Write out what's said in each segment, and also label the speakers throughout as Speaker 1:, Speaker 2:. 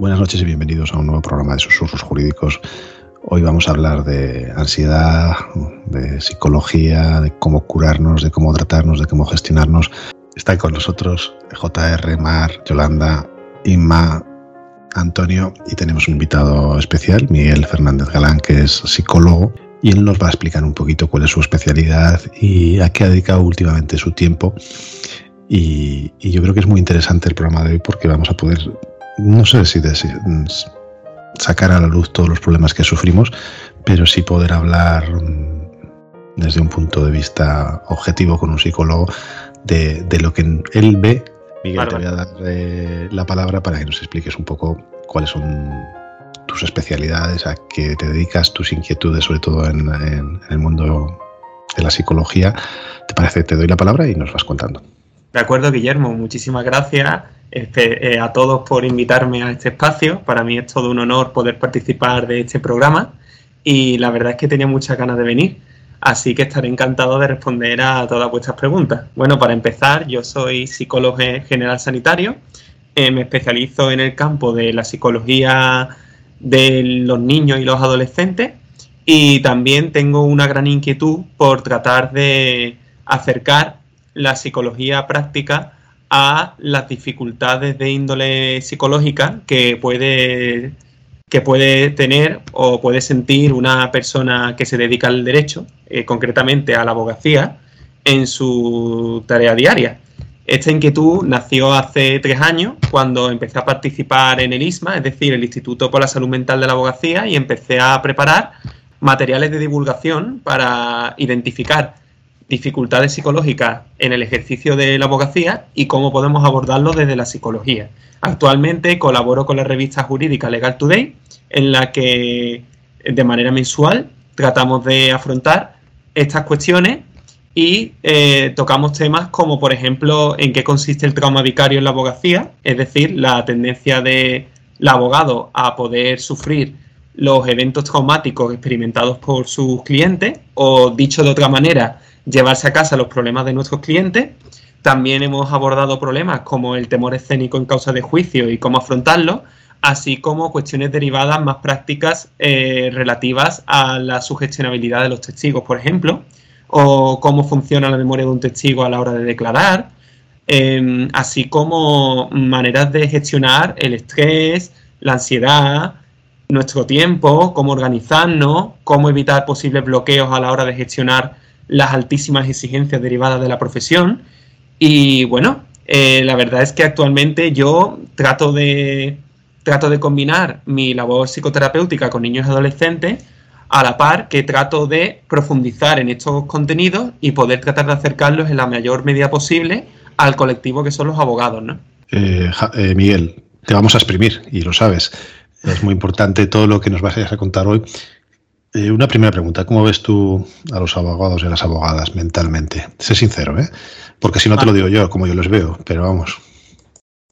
Speaker 1: Buenas noches y bienvenidos a un nuevo programa de Susurros Jurídicos. Hoy vamos a hablar de ansiedad, de psicología, de cómo curarnos, de cómo tratarnos, de cómo gestionarnos. Está con nosotros JR, Mar, Yolanda, Inma, Antonio y tenemos un invitado especial, Miguel Fernández Galán, que es psicólogo y él nos va a explicar un poquito cuál es su especialidad y a qué ha dedicado últimamente su tiempo. Y, y yo creo que es muy interesante el programa de hoy porque vamos a poder no sé si de, sacar a la luz todos los problemas que sufrimos, pero sí poder hablar desde un punto de vista objetivo con un psicólogo de, de lo que él ve. Miguel, te voy a dar eh, la palabra para que nos expliques un poco cuáles son tus especialidades, a qué te dedicas, tus inquietudes, sobre todo en, en, en el mundo de la psicología. ¿Te parece? Te doy la palabra y nos vas contando.
Speaker 2: De acuerdo, Guillermo, muchísimas gracias este, eh, a todos por invitarme a este espacio. Para mí es todo un honor poder participar de este programa y la verdad es que tenía muchas ganas de venir. Así que estaré encantado de responder a todas vuestras preguntas. Bueno, para empezar, yo soy psicólogo general sanitario. Eh, me especializo en el campo de la psicología de los niños y los adolescentes y también tengo una gran inquietud por tratar de acercar la psicología práctica a las dificultades de índole psicológica que puede, que puede tener o puede sentir una persona que se dedica al derecho, eh, concretamente a la abogacía, en su tarea diaria. Esta inquietud nació hace tres años cuando empecé a participar en el ISMA, es decir, el Instituto por la Salud Mental de la Abogacía, y empecé a preparar materiales de divulgación para identificar dificultades psicológicas en el ejercicio de la abogacía y cómo podemos abordarlo desde la psicología. Actualmente colaboro con la revista jurídica Legal Today, en la que de manera mensual tratamos de afrontar estas cuestiones y eh, tocamos temas como, por ejemplo, en qué consiste el trauma vicario en la abogacía, es decir, la tendencia del abogado a poder sufrir los eventos traumáticos experimentados por sus clientes, o dicho de otra manera, llevarse a casa los problemas de nuestros clientes. También hemos abordado problemas como el temor escénico en causa de juicio y cómo afrontarlo, así como cuestiones derivadas más prácticas eh, relativas a la sugestionabilidad de los testigos, por ejemplo, o cómo funciona la memoria de un testigo a la hora de declarar, eh, así como maneras de gestionar el estrés, la ansiedad, nuestro tiempo, cómo organizarnos, cómo evitar posibles bloqueos a la hora de gestionar las altísimas exigencias derivadas de la profesión. Y bueno, eh, la verdad es que actualmente yo trato de, trato de combinar mi labor psicoterapéutica con niños y adolescentes a la par que trato de profundizar en estos contenidos y poder tratar de acercarlos en la mayor medida posible al colectivo que son los abogados. ¿no?
Speaker 1: Eh, eh, Miguel, te vamos a exprimir y lo sabes. Es muy importante todo lo que nos vas a contar hoy. Eh, una primera pregunta, ¿cómo ves tú a los abogados y a las abogadas mentalmente? Sé sincero, ¿eh? Porque si no te lo digo yo, como yo los veo, pero vamos.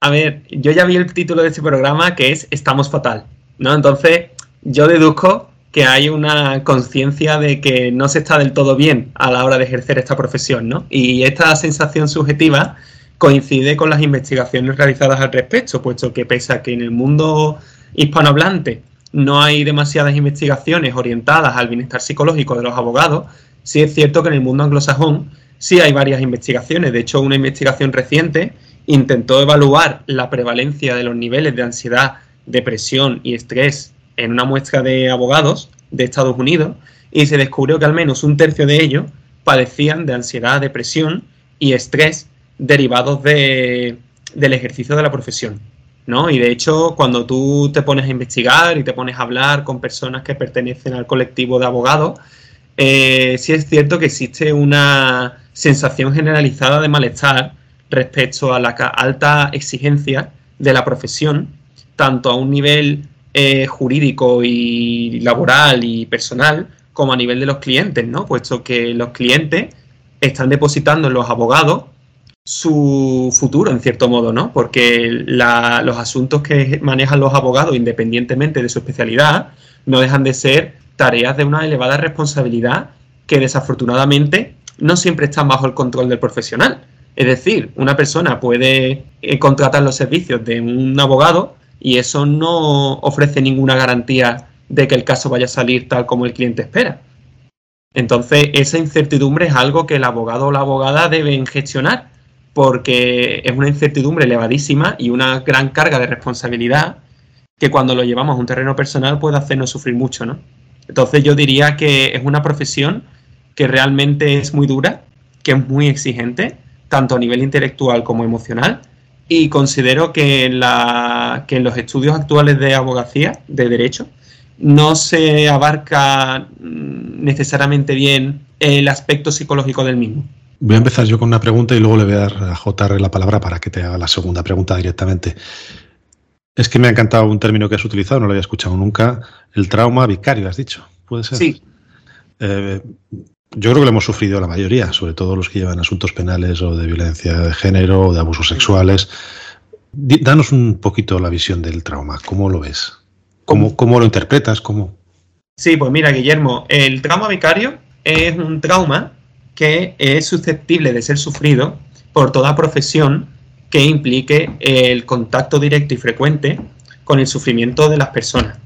Speaker 2: A ver, yo ya vi el título de este programa que es Estamos fatal, ¿no? Entonces, yo deduzco que hay una conciencia de que no se está del todo bien a la hora de ejercer esta profesión, ¿no? Y esta sensación subjetiva coincide con las investigaciones realizadas al respecto, puesto que pese a que en el mundo hispanohablante no hay demasiadas investigaciones orientadas al bienestar psicológico de los abogados, sí es cierto que en el mundo anglosajón sí hay varias investigaciones. De hecho, una investigación reciente intentó evaluar la prevalencia de los niveles de ansiedad, depresión y estrés en una muestra de abogados de Estados Unidos y se descubrió que al menos un tercio de ellos padecían de ansiedad, depresión y estrés derivados de, del ejercicio de la profesión. ¿No? Y de hecho, cuando tú te pones a investigar y te pones a hablar con personas que pertenecen al colectivo de abogados, eh, sí es cierto que existe una sensación generalizada de malestar respecto a la alta exigencia de la profesión, tanto a un nivel eh, jurídico y laboral y personal, como a nivel de los clientes, ¿no? Puesto que los clientes están depositando en los abogados su futuro, en cierto modo, ¿no? Porque los asuntos que manejan los abogados, independientemente de su especialidad, no dejan de ser tareas de una elevada responsabilidad que desafortunadamente no siempre están bajo el control del profesional. Es decir, una persona puede eh, contratar los servicios de un abogado y eso no ofrece ninguna garantía de que el caso vaya a salir tal como el cliente espera. Entonces, esa incertidumbre es algo que el abogado o la abogada deben gestionar porque es una incertidumbre elevadísima y una gran carga de responsabilidad que cuando lo llevamos a un terreno personal puede hacernos sufrir mucho, ¿no? Entonces yo diría que es una profesión que realmente es muy dura, que es muy exigente, tanto a nivel intelectual como emocional, y considero que en, que en los estudios actuales de abogacía, de derecho, no se abarca mm, necesariamente bien el aspecto psicológico del mismo.
Speaker 1: Voy a empezar yo con una pregunta y luego le voy a dar a JR la palabra para que te haga la segunda pregunta directamente. Es que me ha encantado un término que has utilizado, no lo había escuchado nunca, el trauma vicario, has dicho. ¿Puede ser?
Speaker 2: Sí.
Speaker 1: Eh, yo creo que lo hemos sufrido la mayoría, sobre todo los que llevan asuntos penales o de violencia de género o de abusos sexuales. Danos un poquito la visión del trauma, ¿cómo lo ves? ¿Cómo, cómo lo interpretas? ¿Cómo?
Speaker 2: Sí, pues mira, Guillermo, el trauma vicario es un trauma que es susceptible de ser sufrido por toda profesión que implique el contacto directo y frecuente con el sufrimiento de las personas.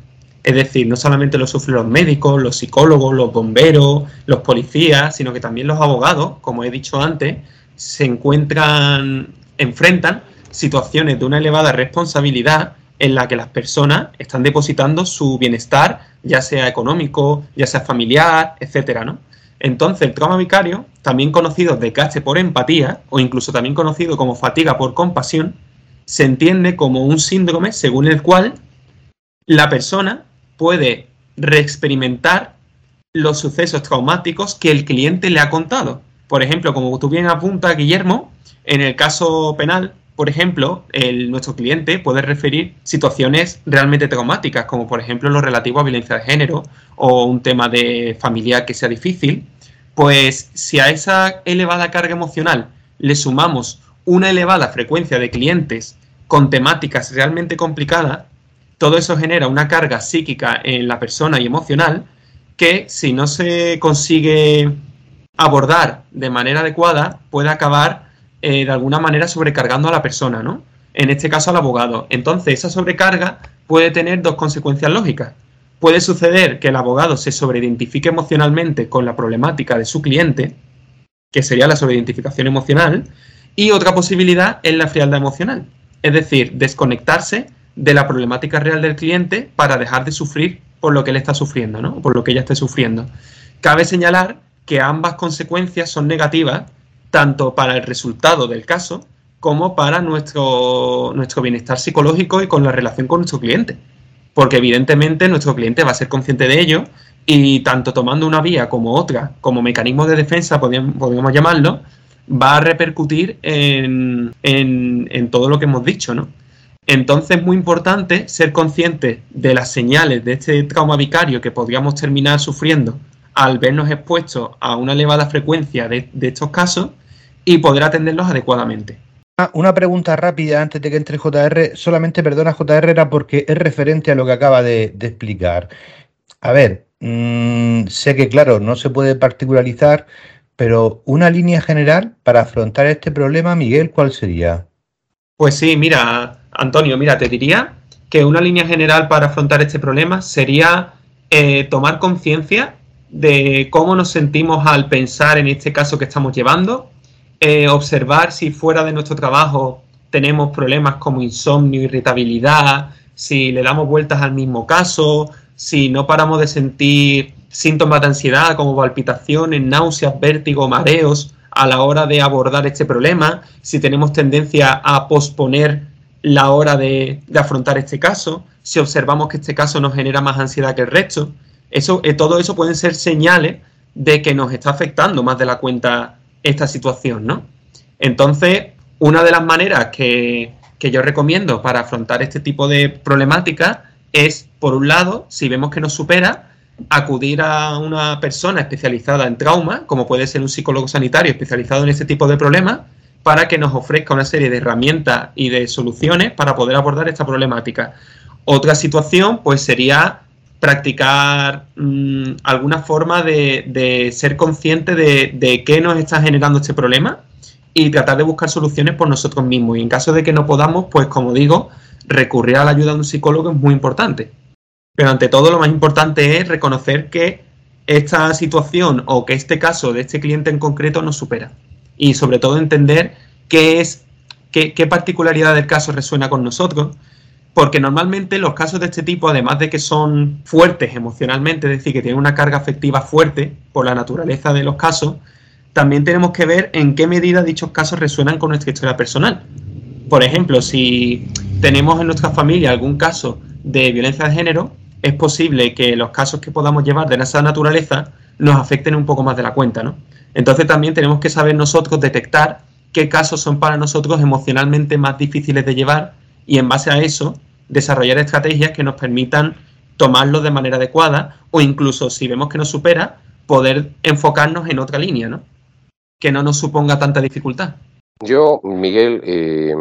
Speaker 2: Es decir, no solamente lo sufren los médicos, los psicólogos, los bomberos, los policías, sino que también los abogados, como he dicho antes, se encuentran, enfrentan situaciones de una elevada responsabilidad en la que las personas están depositando su bienestar, ya sea económico, ya sea familiar, etcétera, ¿no? Entonces, el trauma vicario, también conocido de cache por empatía, o incluso también conocido como fatiga por compasión, se entiende como un síndrome según el cual la persona puede reexperimentar los sucesos traumáticos que el cliente le ha contado. Por ejemplo, como tú bien apunta, Guillermo, en el caso penal, por ejemplo, nuestro cliente puede referir situaciones realmente traumáticas, como por ejemplo lo relativo a violencia de género o un tema de familia que sea difícil, pues si a esa elevada carga emocional le sumamos una elevada frecuencia de clientes con temáticas realmente complicadas, todo eso genera una carga psíquica en la persona y emocional que si no se consigue abordar de manera adecuada puede acabar eh, de alguna manera sobrecargando a la persona, ¿no? En este caso al abogado. Entonces esa sobrecarga puede tener dos consecuencias lógicas. Puede suceder que el abogado se sobreidentifique emocionalmente con la problemática de su cliente, que sería la sobreidentificación emocional, y otra posibilidad es la frialdad emocional, es decir, desconectarse de la problemática real del cliente para dejar de sufrir por lo que él está sufriendo, ¿no? por lo que ella esté sufriendo. Cabe señalar que ambas consecuencias son negativas tanto para el resultado del caso como para nuestro, nuestro bienestar psicológico y con la relación con nuestro cliente porque evidentemente nuestro cliente va a ser consciente de ello y tanto tomando una vía como otra, como mecanismo de defensa, podríamos, llamarlo, va a repercutir en, en, todo lo que hemos dicho, ¿no? Entonces es muy importante ser consciente de las señales de este trauma vicario que podríamos terminar sufriendo al vernos expuestos a una elevada frecuencia de estos casos y poder atenderlos adecuadamente.
Speaker 3: Ah, una pregunta rápida antes de que entre JR. Solamente perdona JR era porque es referente a lo que acaba de, explicar. A ver, mm, sé que claro, no se puede particularizar, pero una línea general para afrontar este problema, Miguel, ¿cuál sería?
Speaker 2: Pues sí, mira, Antonio, mira, te diría que una línea general para afrontar este problema sería eh, tomar conciencia de cómo nos sentimos al pensar en este caso que estamos llevando, eh, observar si fuera de nuestro trabajo tenemos problemas como insomnio, irritabilidad, si le damos vueltas al mismo caso, si no paramos de sentir síntomas de ansiedad como palpitaciones, náuseas, vértigo, mareos a la hora de abordar este problema, si tenemos tendencia a posponer la hora de, afrontar este caso, si observamos que este caso nos genera más ansiedad que el resto. Eso, eh, todo eso pueden ser señales de que nos está afectando más de la cuenta esta situación, ¿no? Entonces, una de las maneras que, que yo recomiendo para afrontar este tipo de problemática es, por un lado, si vemos que nos supera, acudir a una persona especializada en trauma, como puede ser un psicólogo sanitario especializado en este tipo de problemas, para que nos ofrezca una serie de herramientas y de soluciones para poder abordar esta problemática. Otra situación, pues, sería practicar mmm, alguna forma de, de ser consciente de, de, qué nos está generando este problema y tratar de buscar soluciones por nosotros mismos. Y en caso de que no podamos, pues como digo, recurrir a la ayuda de un psicólogo es muy importante. Pero ante todo lo más importante es reconocer que esta situación o que este caso de este cliente en concreto nos supera. Y sobre todo entender qué es, qué, qué particularidad del caso resuena con nosotros, porque normalmente los casos de este tipo, además de que son fuertes emocionalmente, es decir, que tienen una carga afectiva fuerte por la naturaleza de los casos, también tenemos que ver en qué medida dichos casos resuenan con nuestra historia personal. Por ejemplo, si tenemos en nuestra familia algún caso de violencia de género, es posible que los casos que podamos llevar de esa naturaleza nos afecten un poco más de la cuenta, ¿no? Entonces también tenemos que saber nosotros detectar qué casos son para nosotros emocionalmente más difíciles de llevar y en base a eso desarrollar estrategias que nos permitan tomarlo de manera adecuada o incluso si vemos que nos supera, poder enfocarnos en otra línea, ¿no? Que no nos suponga tanta dificultad.
Speaker 4: Yo, Miguel, eh,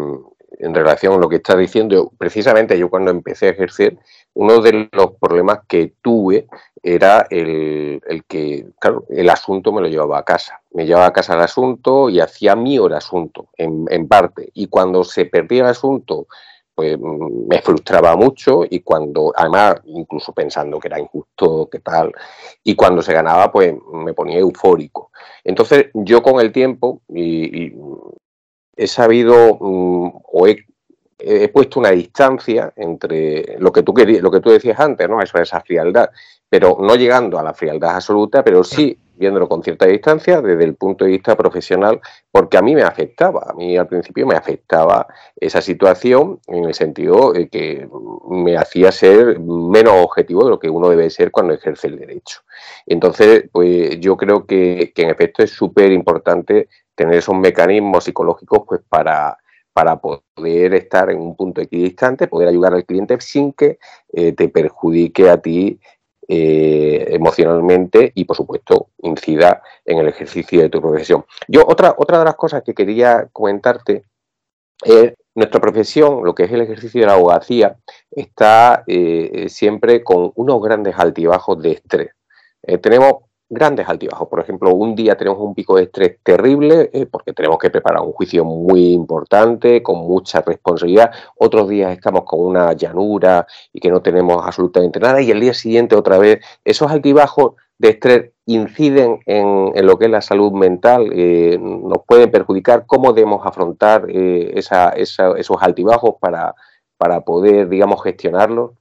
Speaker 4: en relación a lo que estás diciendo, precisamente yo cuando empecé a ejercer, uno de los problemas que tuve era el, el, que, claro, el asunto me lo llevaba a casa. Me llevaba a casa el asunto y hacía mío el asunto, en, en parte. Y cuando se perdía el asunto, pues me frustraba mucho y cuando, además, incluso pensando que era injusto, que tal, y cuando se ganaba, pues me ponía eufórico. Entonces, yo con el tiempo, y, he sabido um, o he, he, puesto una distancia entre lo que tú querías, lo que tú decías antes, ¿no? Eso, esa frialdad, pero no llegando a la frialdad absoluta, pero sí viéndolo con cierta distancia desde el punto de vista profesional, porque a mí me afectaba, a mí al principio me afectaba esa situación en el sentido de que me hacía ser menos objetivo de lo que uno debe ser cuando ejerce el derecho. Entonces, pues yo creo que, que en efecto es súper importante tener esos mecanismos psicológicos pues para, para poder estar en un punto equidistante, poder ayudar al cliente sin que eh, te perjudique a ti eh, emocionalmente y, por supuesto, incida en el ejercicio de tu profesión. Yo, otra, otra de las cosas que quería comentarte es nuestra profesión, lo que es el ejercicio de la abogacía, está eh, siempre con unos grandes altibajos de estrés. Eh, tenemos grandes altibajos. Por ejemplo, un día tenemos un pico de estrés terrible eh, porque tenemos que preparar un juicio muy importante, con mucha responsabilidad. Otros días estamos con una llanura y que no tenemos absolutamente nada. Y el día siguiente otra vez, esos altibajos de estrés inciden en, lo que es la salud mental, eh, nos pueden perjudicar. ¿Cómo debemos afrontar eh, esa, esa, esos altibajos para, para poder, digamos, gestionarlos?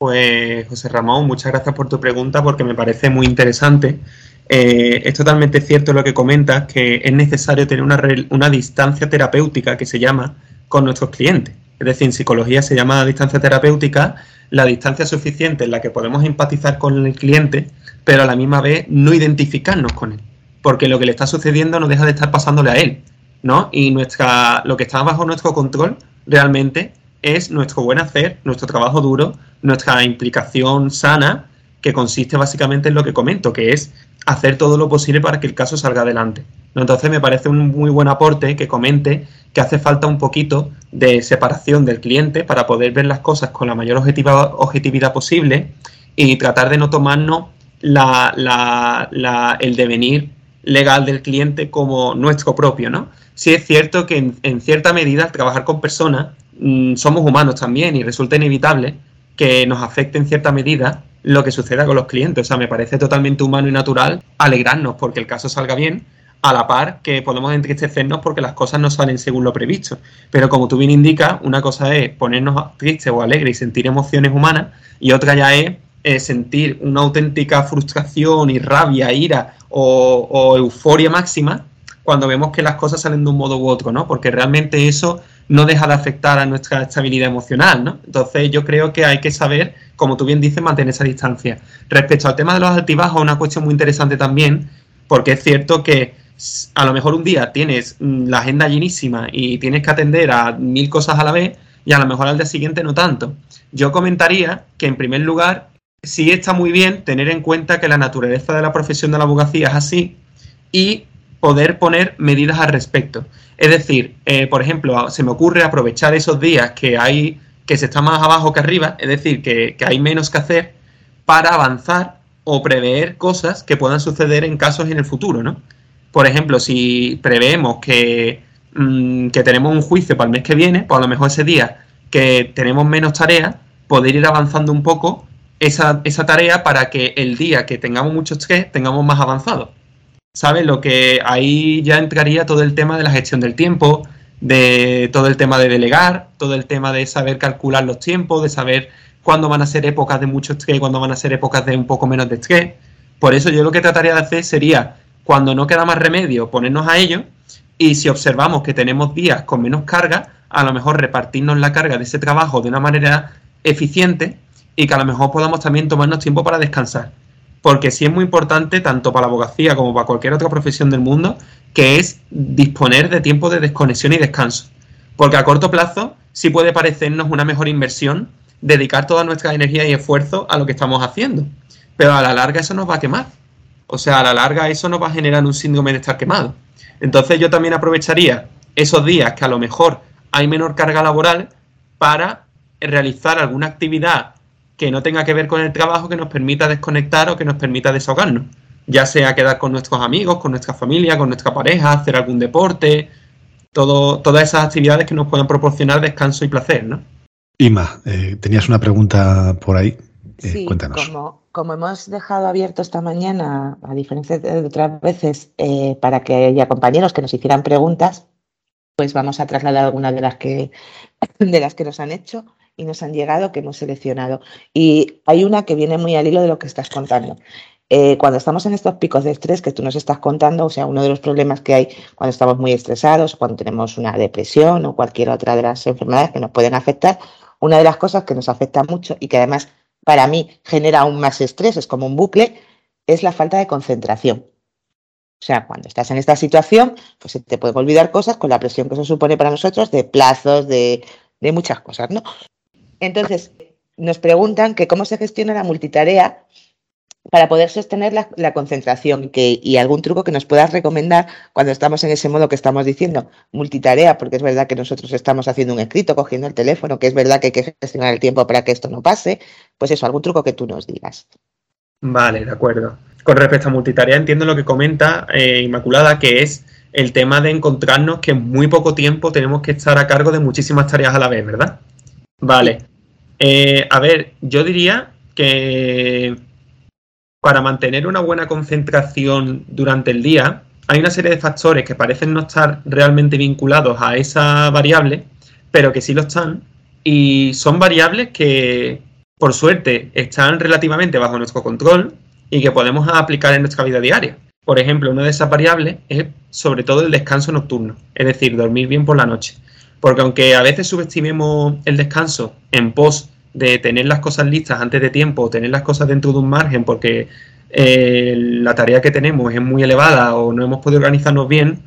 Speaker 2: Pues José Ramón, muchas gracias por tu pregunta porque me parece muy interesante. Eh, es totalmente cierto lo que comentas, que es necesario tener una, una, distancia terapéutica que se llama con nuestros clientes. Es decir, en psicología se llama distancia terapéutica la distancia suficiente en la que podemos empatizar con el cliente, pero a la misma vez no identificarnos con él. Porque lo que le está sucediendo no deja de estar pasándole a él, ¿no? Y nuestra, lo que está bajo nuestro control realmente es nuestro buen hacer, nuestro trabajo duro, nuestra implicación sana, que consiste básicamente en lo que comento, que es hacer todo lo posible para que el caso salga adelante. Entonces me parece un muy buen aporte que comente que hace falta un poquito de separación del cliente para poder ver las cosas con la mayor objetividad posible y tratar de no tomarnos la, la, la, el devenir legal del cliente como nuestro propio, ¿no? Sí es cierto que en, en cierta medida al trabajar con personas mmm, somos humanos también y resulta inevitable que nos afecte en cierta medida lo que suceda con los clientes. O sea, me parece totalmente humano y natural alegrarnos porque el caso salga bien, a la par que podemos entristecernos porque las cosas no salen según lo previsto. Pero como tú bien indicas, una cosa es ponernos tristes o alegres y sentir emociones humanas y otra ya es eh, sentir una auténtica frustración y rabia, ira o, euforia máxima cuando vemos que las cosas salen de un modo u otro, ¿no? Porque realmente eso no deja de afectar a nuestra estabilidad emocional, ¿no? Entonces yo creo que hay que saber, como tú bien dices, mantener esa distancia. Respecto al tema de los altibajos, una cuestión muy interesante también, porque es cierto que a lo mejor un día tienes mm, la agenda llenísima y tienes que atender a mil cosas a la vez y a lo mejor al día siguiente no tanto. Yo comentaría que en primer lugar sí está muy bien tener en cuenta que la naturaleza de la profesión de la abogacía es así y poder poner medidas al respecto. Es decir, eh, por ejemplo, se me ocurre aprovechar esos días que hay que se está más abajo que arriba, es decir, que, que hay menos que hacer para avanzar o prever cosas que puedan suceder en casos en el futuro, ¿no? Por ejemplo, si preveemos que, mm, que tenemos un juicio para el mes que viene, pues a lo mejor ese día que tenemos menos tareas, poder ir avanzando un poco esa, esa tarea para que el día que tengamos mucho estrés tengamos más avanzado. ¿Sabes? Lo que ahí ya entraría todo el tema de la gestión del tiempo, de todo el tema de delegar, todo el tema de saber calcular los tiempos, de saber cuándo van a ser épocas de mucho estrés, cuándo van a ser épocas de un poco menos de estrés. Por eso yo lo que trataría de hacer sería, cuando no queda más remedio, ponernos a ello y si observamos que tenemos días con menos carga, a lo mejor repartirnos la carga de ese trabajo de una manera eficiente y que a lo mejor podamos también tomarnos tiempo para descansar. Porque sí es muy importante, tanto para la abogacía como para cualquier otra profesión del mundo, que es disponer de tiempo de desconexión y descanso. Porque a corto plazo sí puede parecernos una mejor inversión dedicar toda nuestra energía y esfuerzo a lo que estamos haciendo. Pero a la larga eso nos va a quemar. O sea, a la larga eso nos va a generar un síndrome de estar quemado. Entonces yo también aprovecharía esos días que a lo mejor hay menor carga laboral para realizar alguna actividad que no tenga que ver con el trabajo que nos permita desconectar o que nos permita desahogarnos. Ya sea quedar con nuestros amigos, con nuestra familia, con nuestra pareja, hacer algún deporte, todo, todas esas actividades que nos puedan proporcionar descanso y placer, ¿no?
Speaker 1: Ima, eh, tenías una pregunta por ahí.
Speaker 5: Eh, sí, cuéntanos. Como, como, hemos dejado abierto esta mañana, a diferencia de otras veces, eh, para que haya compañeros que nos hicieran preguntas, pues vamos a trasladar algunas de las que de las que nos han hecho y nos han llegado, que hemos seleccionado. Y hay una que viene muy al hilo de lo que estás contando. Eh, cuando estamos en estos picos de estrés que tú nos estás contando, o sea, uno de los problemas que hay cuando estamos muy estresados, cuando tenemos una depresión o cualquier otra de las enfermedades que nos pueden afectar, una de las cosas que nos afecta mucho y que además para mí genera aún más estrés, es como un bucle, es la falta de concentración. O sea, cuando estás en esta situación, pues se te pueden olvidar cosas con la presión que eso supone para nosotros de plazos, de, de muchas cosas, ¿no? Entonces, nos preguntan que cómo se gestiona la multitarea para poder sostener la, concentración que, y algún truco que nos puedas recomendar cuando estamos en ese modo que estamos diciendo, multitarea, porque es verdad que nosotros estamos haciendo un escrito, cogiendo el teléfono, que es verdad que hay que gestionar el tiempo para que esto no pase, pues eso, algún truco que tú nos digas.
Speaker 2: Vale, de acuerdo. Con respecto a multitarea, entiendo lo que comenta eh, Inmaculada, que es el tema de encontrarnos que en muy poco tiempo tenemos que estar a cargo de muchísimas tareas a la vez, ¿verdad? Vale. Eh, a ver, yo diría que para mantener una buena concentración durante el día, hay una serie de factores que parecen no estar realmente vinculados a esa variable, pero que sí lo están, y son variables que, por suerte, están relativamente bajo nuestro control y que podemos aplicar en nuestra vida diaria. Por ejemplo, una de esas variables es sobre todo el descanso nocturno, es decir, dormir bien por la noche. Porque aunque a veces subestimemos el descanso en pos de tener las cosas listas antes de tiempo, tener las cosas dentro de un margen porque eh, la tarea que tenemos es muy elevada o no hemos podido organizarnos bien,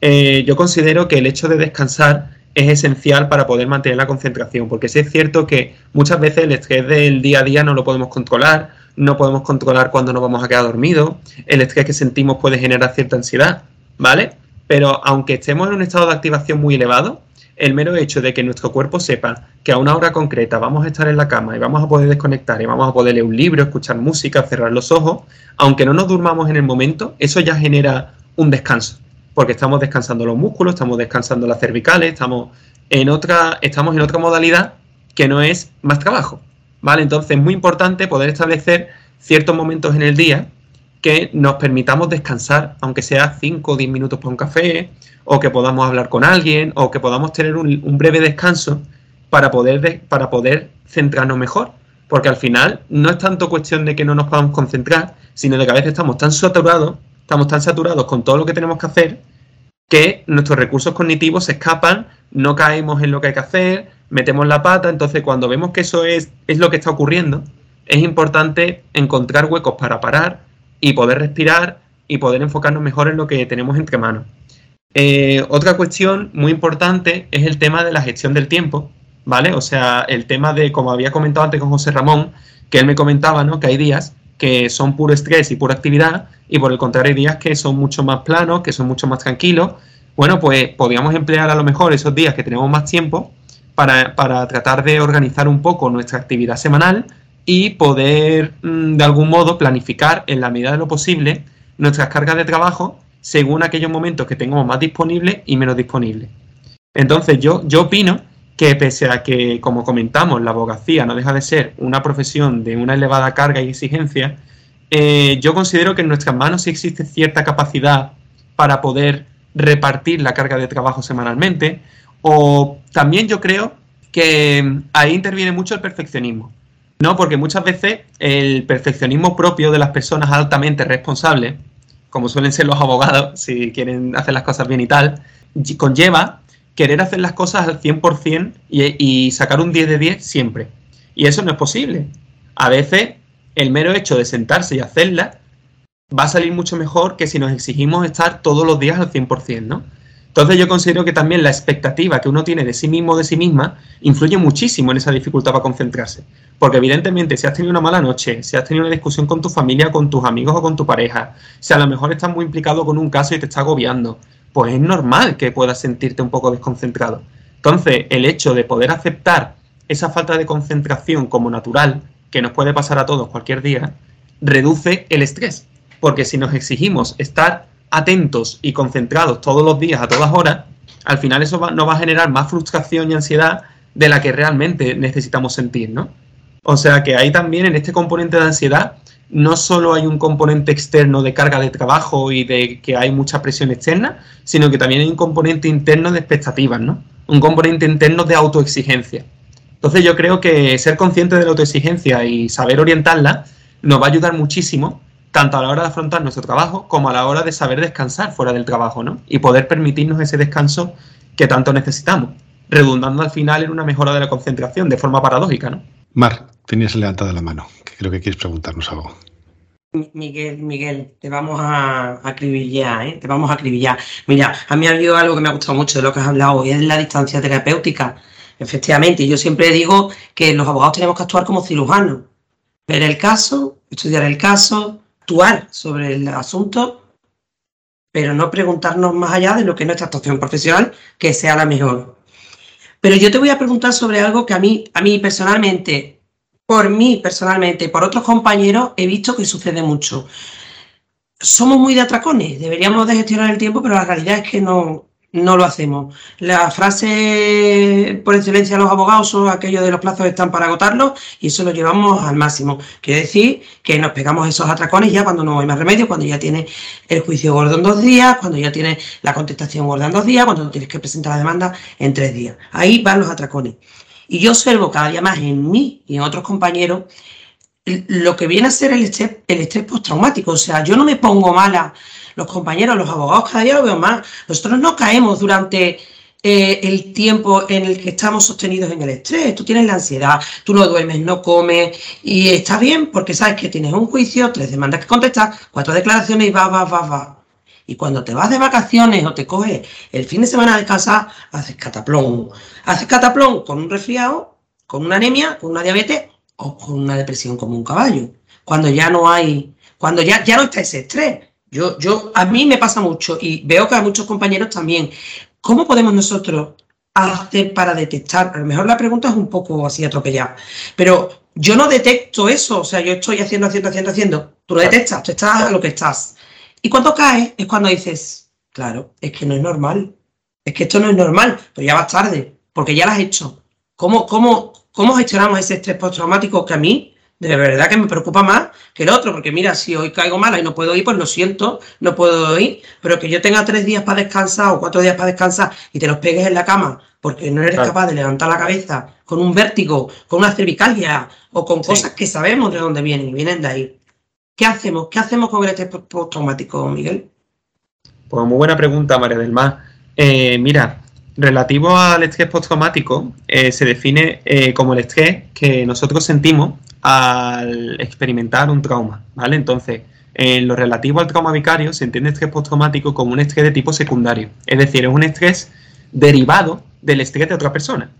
Speaker 2: eh, yo considero que el hecho de descansar es esencial para poder mantener la concentración, porque sí es cierto que muchas veces el estrés del día a día no lo podemos controlar, no podemos controlar cuándo nos vamos a quedar dormidos, el estrés que sentimos puede generar cierta ansiedad, ¿vale? Pero aunque estemos en un estado de activación muy elevado, el mero hecho de que nuestro cuerpo sepa que a una hora concreta vamos a estar en la cama y vamos a poder desconectar y vamos a poder leer un libro, escuchar música, cerrar los ojos, aunque no nos durmamos en el momento, eso ya genera un descanso, porque estamos descansando los músculos, estamos descansando las cervicales, estamos en otra, estamos en otra modalidad que no es más trabajo. ¿vale? Entonces es muy importante poder establecer ciertos momentos en el día que nos permitamos descansar, aunque sea 5 o 10 minutos para un café, o que podamos hablar con alguien, o que podamos tener un, breve descanso para poder, para poder centrarnos mejor. Porque al final no es tanto cuestión de que no nos podamos concentrar, sino de que a veces estamos tan saturados, estamos tan saturados con todo lo que tenemos que hacer, que nuestros recursos cognitivos se escapan, no caemos en lo que hay que hacer, metemos la pata, entonces cuando vemos que eso es, es lo que está ocurriendo, es importante encontrar huecos para parar y poder respirar y poder enfocarnos mejor en lo que tenemos entre manos. Eh, otra cuestión muy importante es el tema de la gestión del tiempo, ¿vale? O sea, el tema de, como había comentado antes con José Ramón, que él me comentaba, ¿no? Que hay días que son puro estrés y pura actividad, y por el contrario hay días que son mucho más planos, que son mucho más tranquilos. Bueno, pues podríamos emplear a lo mejor esos días que tenemos más tiempo para, tratar de organizar un poco nuestra actividad semanal y poder mm, de algún modo planificar en la medida de lo posible nuestras cargas de trabajo según aquellos momentos que tengamos más disponibles y menos disponibles. Entonces yo, yo opino que pese a que, como comentamos, la abogacía no deja de ser una profesión de una elevada carga y exigencia, eh, yo considero que en nuestras manos sí existe cierta capacidad para poder repartir la carga de trabajo semanalmente, o también yo creo que ahí interviene mucho el perfeccionismo, ¿no? Porque muchas veces el perfeccionismo propio de las personas altamente responsables, como suelen ser los abogados, si quieren hacer las cosas bien y tal, conlleva querer hacer las cosas al 100% y, y sacar un 10 de 10 siempre. Y eso no es posible. A veces el mero hecho de sentarse y hacerlas va a salir mucho mejor que si nos exigimos estar todos los días al 100%, ¿no? Entonces yo considero que también la expectativa que uno tiene de sí mismo o de sí misma influye muchísimo en esa dificultad para concentrarse. Porque evidentemente si has tenido una mala noche, si has tenido una discusión con tu familia, con tus amigos o con tu pareja, si a lo mejor estás muy implicado con un caso y te está agobiando, pues es normal que puedas sentirte un poco desconcentrado. Entonces, el hecho de poder aceptar esa falta de concentración como natural, que nos puede pasar a todos cualquier día, reduce el estrés. Porque si nos exigimos estar atentos y concentrados todos los días, a todas horas, al final eso nos va a generar más frustración y ansiedad de la que realmente necesitamos sentir, ¿no? O sea que ahí también en este componente de ansiedad no solo hay un componente externo de carga de trabajo y de que hay mucha presión externa, sino que también hay un componente interno de expectativas, ¿no? Un componente interno de autoexigencia. Entonces yo creo que ser consciente de la autoexigencia y saber orientarla nos va a ayudar muchísimo, tanto a la hora de afrontar nuestro trabajo como a la hora de saber descansar fuera del trabajo, ¿no? Y poder permitirnos ese descanso que tanto necesitamos, redundando al final en una mejora de la concentración de forma paradójica, ¿no?
Speaker 1: Mar, tenías levantada la mano, que creo que quieres preguntarnos algo.
Speaker 6: Miguel, Miguel, te vamos a acribillar, ¿eh? Te vamos a acribillar. Mira, a mí ha habido algo que me ha gustado mucho de lo que has hablado hoy, es la distancia terapéutica. Efectivamente, yo siempre digo que los abogados tenemos que actuar como cirujanos. Ver el caso, estudiar el caso, actuar sobre el asunto, pero no preguntarnos más allá de lo que es nuestra actuación profesional, que sea la mejor. Pero yo te voy a preguntar sobre algo que a mí, a mí personalmente, por mí personalmente, por otros compañeros, he visto que sucede mucho. Somos muy de atracones, deberíamos de gestionar el tiempo, pero la realidad es que no, no lo hacemos. La frase por excelencia de los abogados son aquellos de los plazos están para agotarlos y eso lo llevamos al máximo. Quiere decir que nos pegamos esos atracones ya cuando no hay más remedio, cuando ya tiene el juicio gordo en dos días, cuando ya tiene la contestación gorda en dos días, cuando tienes que presentar la demanda en tres días. Ahí van los atracones. Y yo observo cada día más en mí y en otros compañeros lo que viene a ser el estrés, el estrés postraumático. O sea, yo no me pongo mala los compañeros, los abogados, cada día lo veo más. Nosotros no caemos durante eh, el tiempo en el que estamos sostenidos en el estrés. Tú tienes la ansiedad, tú no duermes, no comes y está bien porque sabes que tienes un juicio, tres demandas que contestar, cuatro declaraciones y va, va, va, va. Y cuando te vas de vacaciones o te coges el fin de semana de casa, haces cataplón. Haces cataplón con un resfriado, con una anemia, con una diabetes o con una depresión como un caballo. Cuando ya no hay, cuando ya, ya no está ese estrés. Yo, yo, a mí me pasa mucho y veo que a muchos compañeros también. ¿Cómo podemos nosotros hacer para detectar? A lo mejor la pregunta es un poco así atropellada, pero yo no detecto eso. O sea, yo estoy haciendo, haciendo, haciendo, haciendo. Tú lo detectas, tú estás a lo que estás. Y cuando caes es cuando dices, claro, es que no es normal. Es que esto no es normal, pero ya vas tarde, porque ya lo has hecho. ¿Cómo, cómo, cómo gestionamos ese estrés postraumático que a mí de verdad que me preocupa más que el otro, porque mira, si hoy caigo mala y no puedo ir, pues lo siento, no puedo ir, pero que yo tenga tres días para descansar o cuatro días para descansar y te los pegues en la cama porque no eres capaz de levantar la cabeza con un vértigo, con una cervicalia o con cosas que sabemos de dónde vienen y vienen de ahí. ¿Qué hacemos? ¿Qué hacemos con el estrés postraumático, Miguel?
Speaker 2: Pues muy buena pregunta, María del Mar. Eh, mira, relativo al estrés postraumático, eh, se define eh, como el estrés que nosotros sentimos al experimentar un trauma, ¿vale? Entonces, en lo relativo al trauma vicario se entiende estrés postraumático como un estrés de tipo secundario. Es decir, es un estrés derivado del estrés de otra persona.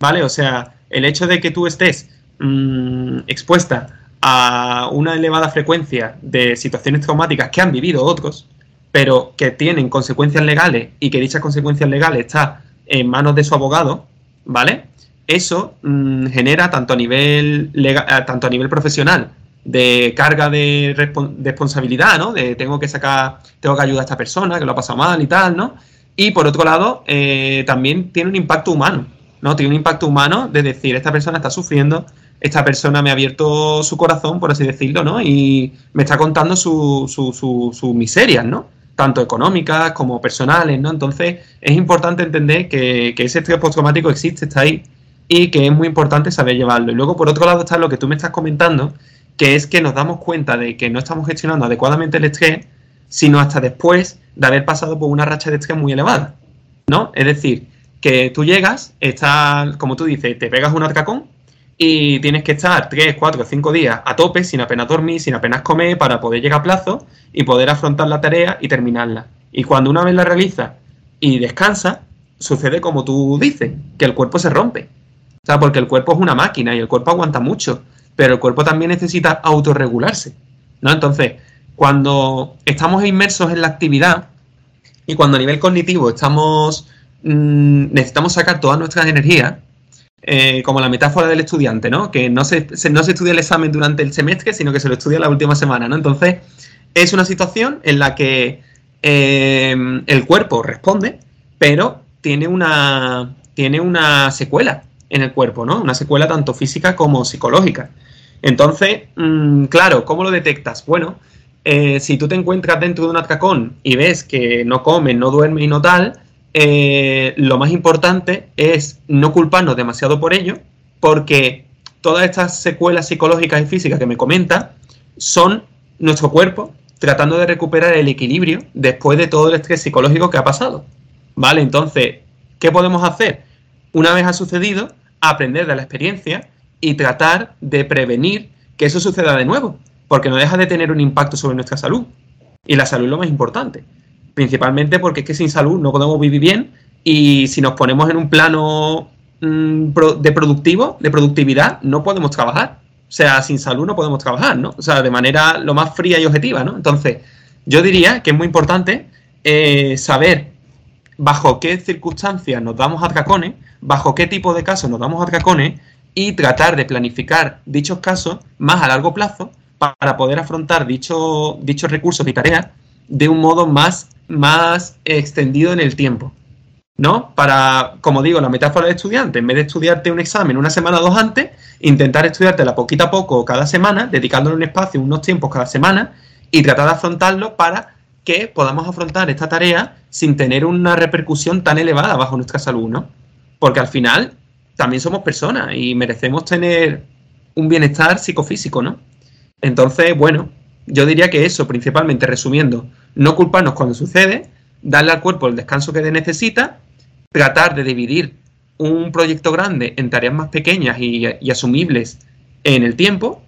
Speaker 2: ¿Vale? O sea, el hecho de que tú estés mmm, expuesta a una elevada frecuencia de situaciones traumáticas que han vivido otros, pero que tienen consecuencias legales y que dichas consecuencias legales están en manos de su abogado, ¿vale? Eso mmm, genera tanto a nivel legal, eh, tanto a nivel profesional de carga de, de, responsabilidad, ¿no? De tengo que sacar, tengo que ayudar a esta persona que lo ha pasado mal y tal, ¿no? Y por otro lado, eh, también tiene un impacto humano, ¿no? Tiene un impacto humano de decir, esta persona está sufriendo, esta persona me ha abierto su corazón, por así decirlo, ¿no? Y me está contando sus su, su, su miserias, ¿no? Tanto económicas como personales, ¿no? Entonces, es importante entender que, que ese estrés postraumático existe, está ahí, y que es muy importante saber llevarlo. Y luego, por otro lado, está lo que tú me estás comentando, que es que nos damos cuenta de que no estamos gestionando adecuadamente el estrés, sino hasta después de haber pasado por una racha de estrés muy elevada, ¿no? Es decir, que tú llegas, estás, como tú dices, te pegas un atracón y tienes que estar 3, 4, 5 días a tope, sin apenas dormir, sin apenas comer, para poder llegar a plazo y poder afrontar la tarea y terminarla. Y cuando una vez la realizas y descansa, sucede como tú dices, que el cuerpo se rompe. O sea, porque el cuerpo es una máquina y el cuerpo aguanta mucho pero el cuerpo también necesita autorregularse, ¿no? Entonces, cuando estamos inmersos en la actividad y cuando a nivel cognitivo estamos mmm, necesitamos sacar todas nuestras energías, eh, como la metáfora del estudiante, ¿no? Que no se, se, no se estudia el examen durante el semestre, sino que se lo estudia la última semana, ¿no? Entonces, es una situación en la que eh, el cuerpo responde, pero tiene una, tiene una secuela en el cuerpo, ¿no? Una secuela tanto física como psicológica. Entonces, mmm, claro, ¿cómo lo detectas? Bueno, eh, si tú te encuentras dentro de un atracón y ves que no comes, no duermes y no tal, eh, lo más importante es no culparnos demasiado por ello, porque todas estas secuelas psicológicas y físicas que me comenta son nuestro cuerpo tratando de recuperar el equilibrio después de todo el estrés psicológico que ha pasado. ¿Vale? Entonces, ¿qué podemos hacer? Una vez ha sucedido, aprender de la experiencia y tratar de prevenir que eso suceda de nuevo, porque no deja de tener un impacto sobre nuestra salud. Y la salud es lo más importante, principalmente porque es que sin salud no podemos vivir bien y si nos ponemos en un plano mmm, de productivo, de productividad, no podemos trabajar. O sea, sin salud no podemos trabajar, ¿no? O sea, de manera lo más fría y objetiva, ¿no? Entonces, yo diría que es muy importante eh, saber bajo qué circunstancias nos damos atracones, bajo qué tipo de casos nos damos atracones y tratar de planificar dichos casos más a largo plazo para poder afrontar dicho, dichos recursos y tareas de un modo más, más extendido en el tiempo. ¿No? Para, como digo, la metáfora de estudiante, en vez de estudiarte un examen una semana o dos antes, intentar estudiártela poquito a poco cada semana, dedicándole un espacio, unos tiempos cada semana, y tratar de afrontarlo para que podamos afrontar esta tarea sin tener una repercusión tan elevada bajo nuestra salud, ¿no? Porque al final también somos personas y merecemos tener un bienestar psicofísico, ¿no? Entonces, bueno, yo diría que eso, principalmente resumiendo, no culparnos cuando sucede, darle al cuerpo el descanso que necesita, tratar de dividir un proyecto grande en tareas más pequeñas y, asumibles en el tiempo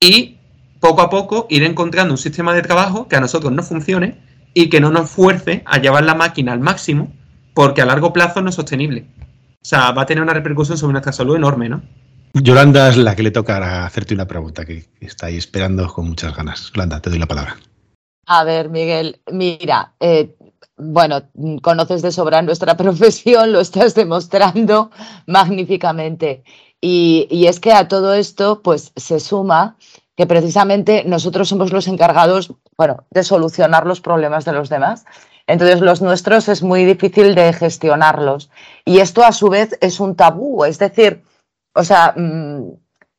Speaker 2: y poco a poco ir encontrando un sistema de trabajo que a nosotros nos funcione y que no nos fuerce a llevar la máquina al máximo porque a largo plazo no es sostenible. O sea, va a tener una repercusión sobre nuestra salud enorme, ¿no?
Speaker 1: Yolanda es la que le toca hacerte una pregunta que está ahí esperando con muchas ganas. Yolanda, te doy la palabra.
Speaker 5: A ver, Miguel, mira, eh, bueno, conoces de sobra nuestra profesión, lo estás demostrando magníficamente. Y, y, es que a todo esto, pues se suma que precisamente nosotros somos los encargados, bueno, de solucionar los problemas de los demás. Entonces, los nuestros es muy difícil de gestionarlos. Y esto, a su vez, es un tabú. Es decir, o sea, mmm,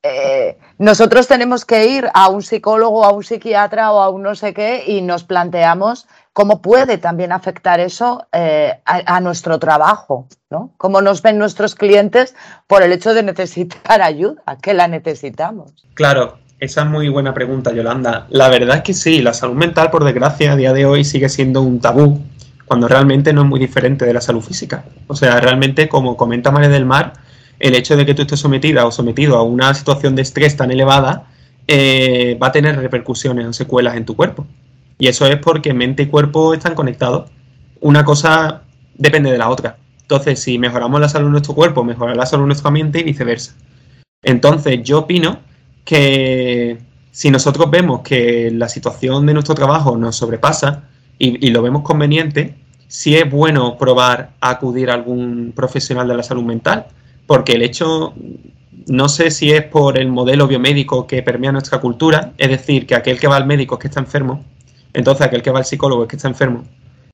Speaker 5: eh, nosotros tenemos que ir a un psicólogo, a un psiquiatra o a un no sé qué y nos planteamos cómo puede también afectar eso eh, a, a, nuestro trabajo, ¿no? Cómo nos ven nuestros clientes por el hecho de necesitar ayuda, que la necesitamos.
Speaker 2: Claro, esa es muy buena pregunta, Yolanda. La verdad es que sí, la salud mental, por desgracia, a día de hoy sigue siendo un tabú, cuando realmente no es muy diferente de la salud física. O sea, realmente, como comenta María del Mar, el hecho de que tú estés sometida o sometido a una situación de estrés tan elevada eh, va a tener repercusiones o secuelas en tu cuerpo. Y eso es porque mente y cuerpo están conectados. Una cosa depende de la otra. Entonces, si mejoramos la salud de nuestro cuerpo, mejora la salud de nuestra mente y viceversa. Entonces, yo opino que si nosotros vemos que la situación de nuestro trabajo nos sobrepasa y, lo vemos conveniente, sí es bueno probar a acudir a algún profesional de la salud mental, porque el hecho, no sé si es por el modelo biomédico que permea nuestra cultura, es decir, que aquel que va al médico es que está enfermo, entonces aquel que va al psicólogo es que está enfermo.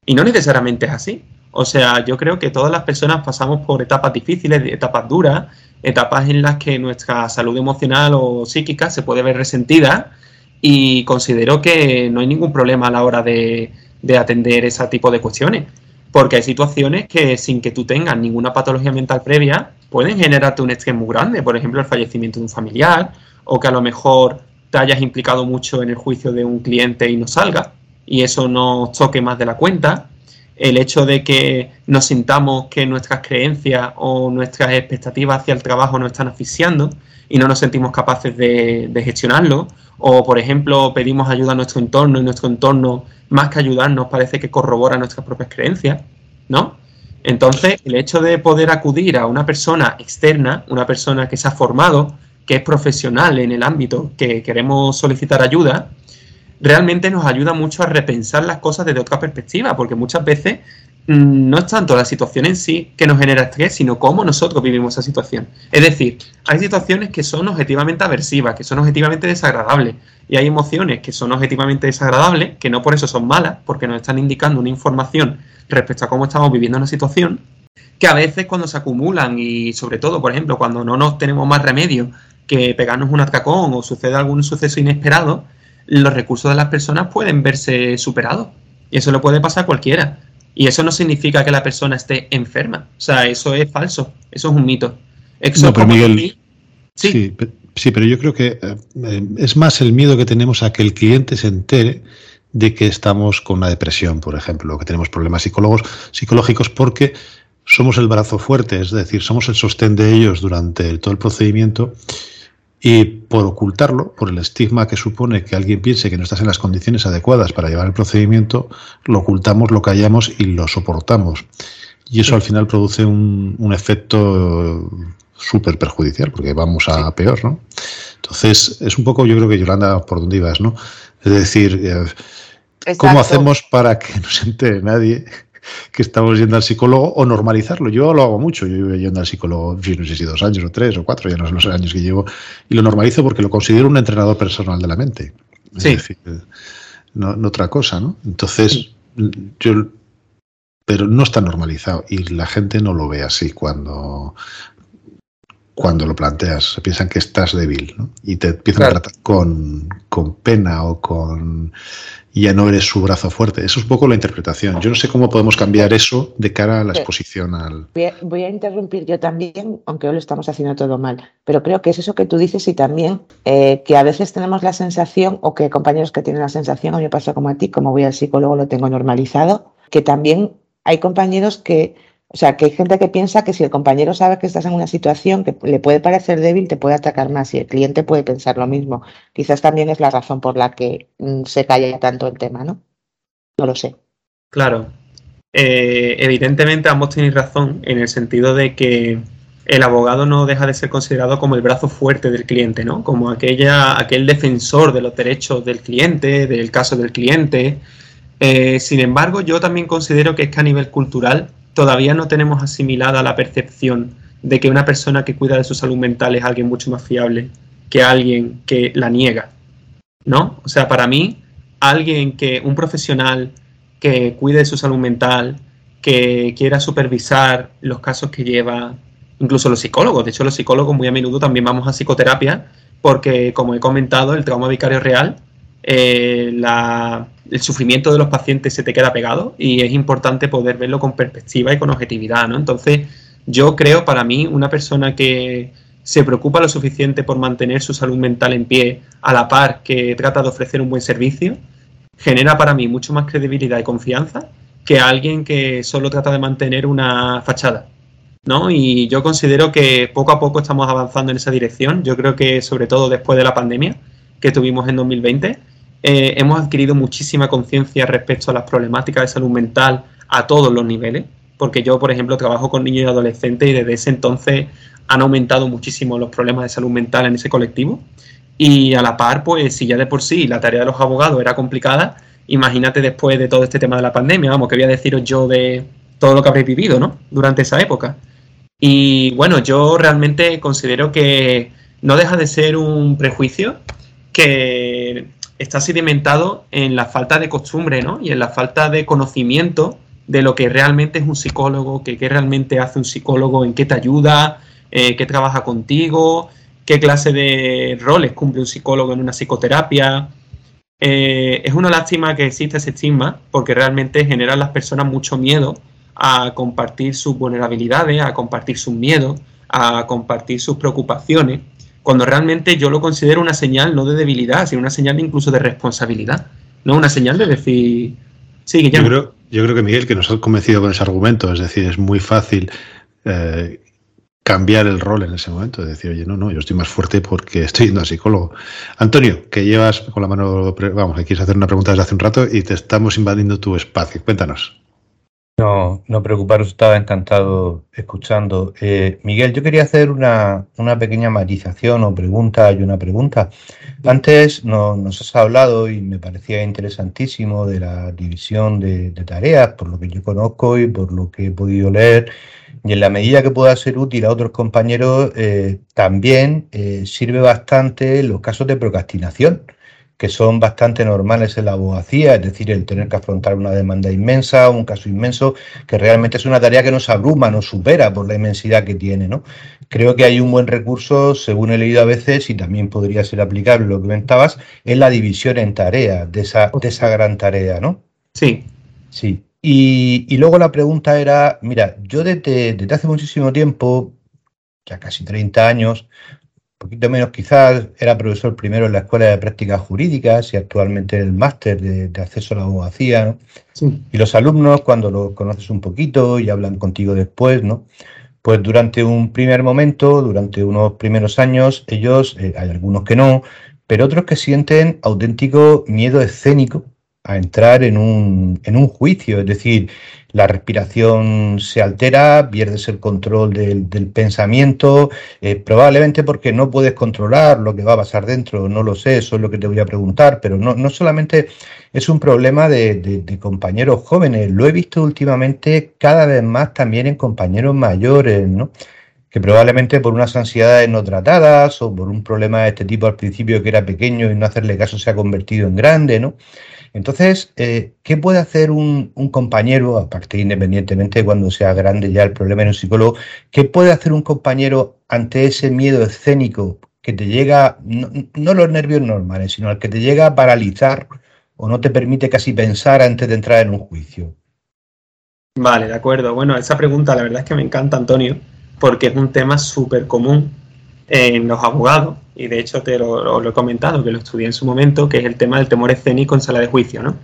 Speaker 2: Y no necesariamente es así. O sea, yo creo que todas las personas pasamos por etapas difíciles, etapas duras, etapas en las que nuestra salud emocional o psíquica se puede ver resentida y considero que no hay ningún problema a la hora de, de atender ese tipo de cuestiones. Porque hay situaciones que sin que tú tengas ninguna patología mental previa pueden generarte un estrés muy grande. Por ejemplo, el fallecimiento de un familiar o que a lo mejor te hayas implicado mucho en el juicio de un cliente y no salga y eso nos toque más de la cuenta. El hecho de que nos sintamos que nuestras creencias o nuestras expectativas hacia el trabajo nos están asfixiando y no nos sentimos capaces de, de gestionarlo. O, por ejemplo, pedimos ayuda a nuestro entorno y nuestro entorno más que ayudarnos, parece que corrobora nuestras propias creencias, ¿no? Entonces, el hecho de poder acudir a una persona externa, una persona que se ha formado, que es profesional en el ámbito que queremos solicitar ayuda, realmente nos ayuda mucho a repensar las cosas desde otra perspectiva, porque muchas veces mm, no es tanto la situación en sí que nos genera estrés, sino cómo nosotros vivimos esa situación. Es decir, hay situaciones que son objetivamente aversivas, que son objetivamente desagradables, y hay emociones que son objetivamente desagradables, que no por eso son malas, porque nos están indicando una información respecto a cómo estamos viviendo una situación, que a veces cuando se acumulan y sobre todo, por ejemplo, cuando no nos tenemos más remedio que pegarnos un atracón o sucede algún suceso inesperado, los recursos de las personas pueden verse superados. Y eso lo puede pasar a cualquiera. Y eso no significa que la persona esté enferma. O sea, eso es falso. Eso es un mito. Eso
Speaker 1: No, pero Miguel,
Speaker 2: Sí.
Speaker 1: Sí, pe- sí, pero yo creo que eh, es más el miedo que tenemos a que el cliente se entere de que estamos con una depresión, por ejemplo, o que tenemos problemas psicólogos, psicológicos, porque somos el brazo fuerte, es decir, somos el sostén de ellos durante el- todo el procedimiento y por ocultarlo, por el estigma que supone que alguien piense que no estás en las condiciones adecuadas para llevar el procedimiento, lo ocultamos, lo callamos y lo soportamos. Y eso al final produce un, un efecto súper perjudicial, porque vamos a peor, ¿no? Entonces, es un poco, yo creo que Yolanda, por dónde ibas, ¿no? Es decir, eh, ¿cómo hacemos para que no se entere nadie que estamos yendo al psicólogo o normalizarlo? Yo lo hago mucho, yo llevo yendo al psicólogo, no sé si dos años o tres o cuatro, ya no sé los años que llevo, y lo normalizo porque lo considero un entrenador personal de la mente. Es
Speaker 2: Sí.
Speaker 1: decir, no, no otra cosa, ¿no? Entonces, yo pero no está normalizado y la gente no lo ve así cuando cuando lo planteas. Se piensan que estás débil ¿no? y te empiezan
Speaker 2: Claro.
Speaker 1: a tratar con, con pena o con ya no eres su brazo fuerte. Eso es un poco la interpretación. Yo no sé cómo podemos cambiar eso de cara a la exposición al...
Speaker 5: Voy a, voy a interrumpir yo también, aunque hoy lo estamos haciendo todo mal, pero creo que es eso que tú dices y también eh, que a veces tenemos la sensación, o que compañeros que tienen la sensación, a mí me pasa como a ti, como voy al psicólogo lo tengo normalizado, que también hay compañeros que, o sea, que hay gente que piensa que si el compañero sabe que estás en una situación que le puede parecer débil, te puede atacar más y el cliente puede pensar lo mismo. Quizás también es la razón por la que mm, se calla tanto el tema, ¿no? No lo sé.
Speaker 2: Claro. Eh, evidentemente ambos tenéis razón en el sentido de que el abogado no deja de ser considerado como el brazo fuerte del cliente, ¿no? Como aquella, aquel defensor de los derechos del cliente, del caso del cliente. Eh, sin embargo, yo también considero que es que a nivel cultural todavía no tenemos asimilada la percepción de que una persona que cuida de su salud mental es alguien mucho más fiable que alguien que la niega, ¿no? O sea, para mí, alguien que, un profesional que cuide de su salud mental, que quiera supervisar los casos que lleva, incluso los psicólogos. De hecho, los psicólogos muy a menudo también vamos a psicoterapia porque, como he comentado, el trauma vicario real, eh, el sufrimiento de los pacientes se te queda pegado y es importante poder verlo con perspectiva y con objetividad, ¿no? Entonces, yo creo, para mí, una persona que se preocupa lo suficiente por mantener su salud mental en pie a la par que trata de ofrecer un buen servicio, genera para mí mucho más credibilidad y confianza que alguien que solo trata de mantener una fachada. ¿no? Y yo considero que poco a poco estamos avanzando en esa dirección. Yo creo que sobre todo después de la pandemia que tuvimos en 2020. Eh, hemos adquirido muchísima conciencia respecto a las problemáticas de salud mental a todos los niveles, porque yo, por ejemplo, trabajo con niños y adolescentes y desde ese entonces han aumentado muchísimo los problemas de salud mental en ese colectivo. Y a la par, pues si ya de por sí la tarea de los abogados era complicada, imagínate después de todo este tema de la pandemia, vamos, que voy a deciros yo de todo lo que habréis vivido, ¿no? Durante esa época. Y bueno, yo realmente considero que no deja de ser un prejuicio que está sedimentado en la falta de costumbre, ¿no? Y en la falta de conocimiento de lo que realmente es un psicólogo, que qué realmente hace un psicólogo, en qué te ayuda, eh, qué trabaja contigo, qué clase de roles cumple un psicólogo en una psicoterapia. Eh, es una lástima que exista ese estigma porque realmente genera a las personas mucho miedo a compartir sus vulnerabilidades, a compartir sus miedos, a compartir sus preocupaciones, cuando realmente yo lo considero una señal no de debilidad, sino una señal incluso de responsabilidad, no una señal de decir, sí,
Speaker 1: Yo creo, yo creo que Miguel, que nos ha convencido con ese argumento, es decir, es muy fácil eh, cambiar el rol en ese momento, es decir, oye, no, no, yo estoy más fuerte porque estoy yendo a psicólogo. Antonio, que llevas con la mano, vamos, que quieres hacer una pregunta desde hace un rato y te estamos invadiendo tu espacio. Cuéntanos.
Speaker 3: No, no preocuparos, estaba encantado escuchando. Eh, Miguel, yo quería hacer una, pequeña matización o pregunta y una pregunta. Antes nos has hablado y me parecía interesantísimo de la división de, tareas, por lo que yo conozco y por lo que he podido leer. Y en la medida que pueda ser útil a otros compañeros, eh, también eh, sirve bastante los casos de procrastinación que son bastante normales en la abogacía, es decir, el tener que afrontar una demanda inmensa, un caso inmenso, que realmente es una tarea que nos abruma, nos supera por la inmensidad que tiene. ¿no? Creo que hay un buen recurso, según he leído a veces, y también podría ser aplicable lo que comentabas, es la división en tareas de esa, de esa gran tarea, ¿no?
Speaker 2: Sí.
Speaker 3: Sí. Y, y luego la pregunta era, mira, yo desde, desde hace muchísimo tiempo, ya casi 30 años, poquito menos quizás, era profesor primero en la Escuela de Prácticas Jurídicas y actualmente en el máster de, acceso a la abogacía. Y los alumnos, cuando los conoces un poquito y hablan contigo después, ¿no? Pues durante un primer momento, durante unos primeros años, ellos, eh, hay algunos que no, pero otros que sienten auténtico miedo escénico a entrar en un, en un juicio, es decir, la respiración se altera, pierdes el control del, pensamiento, eh, probablemente porque no puedes controlar lo que va a pasar dentro, no lo sé, eso es lo que te voy a preguntar, pero no, no solamente es un problema de, de, compañeros jóvenes, lo he visto últimamente cada vez más también en compañeros mayores, ¿no? Que probablemente por unas ansiedades no tratadas o por un problema de este tipo al principio que era pequeño y no hacerle caso se ha convertido en grande, ¿no? Entonces, eh, ¿qué puede hacer un, compañero, aparte independientemente de cuando sea grande ya el problema en un psicólogo, qué puede hacer un compañero ante ese miedo escénico que te llega, no, los nervios normales, sino al que te llega a paralizar o no te permite casi pensar antes de entrar en un juicio?
Speaker 2: Vale, de acuerdo. Bueno, esa pregunta la verdad es que me encanta, Antonio, porque es un tema súper común en los abogados y de hecho te lo, he comentado, que lo estudié en su momento, que es el tema del temor escénico en sala de juicio, ¿no?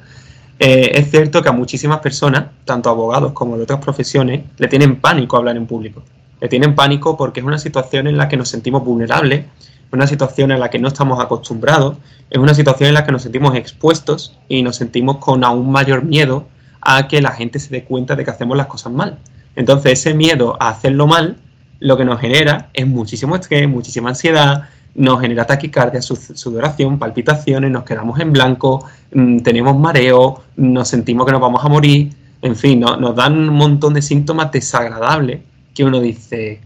Speaker 2: Eh, es cierto que a muchísimas personas, tanto abogados como de otras profesiones, le tienen pánico hablar en público. Le tienen pánico porque es una situación en la que nos sentimos vulnerables, es una situación en la que no estamos acostumbrados, es una situación en la que nos sentimos expuestos y nos sentimos con aún mayor miedo a que la gente se dé cuenta de que hacemos las cosas mal. Entonces ese miedo a hacerlo mal lo que nos genera es muchísimo estrés, muchísima ansiedad, nos genera taquicardia, sudoración, palpitaciones, nos quedamos en blanco, mm, tenemos mareo, nos sentimos que nos vamos a morir, en fin, nos dan un montón de síntomas desagradables que uno dice,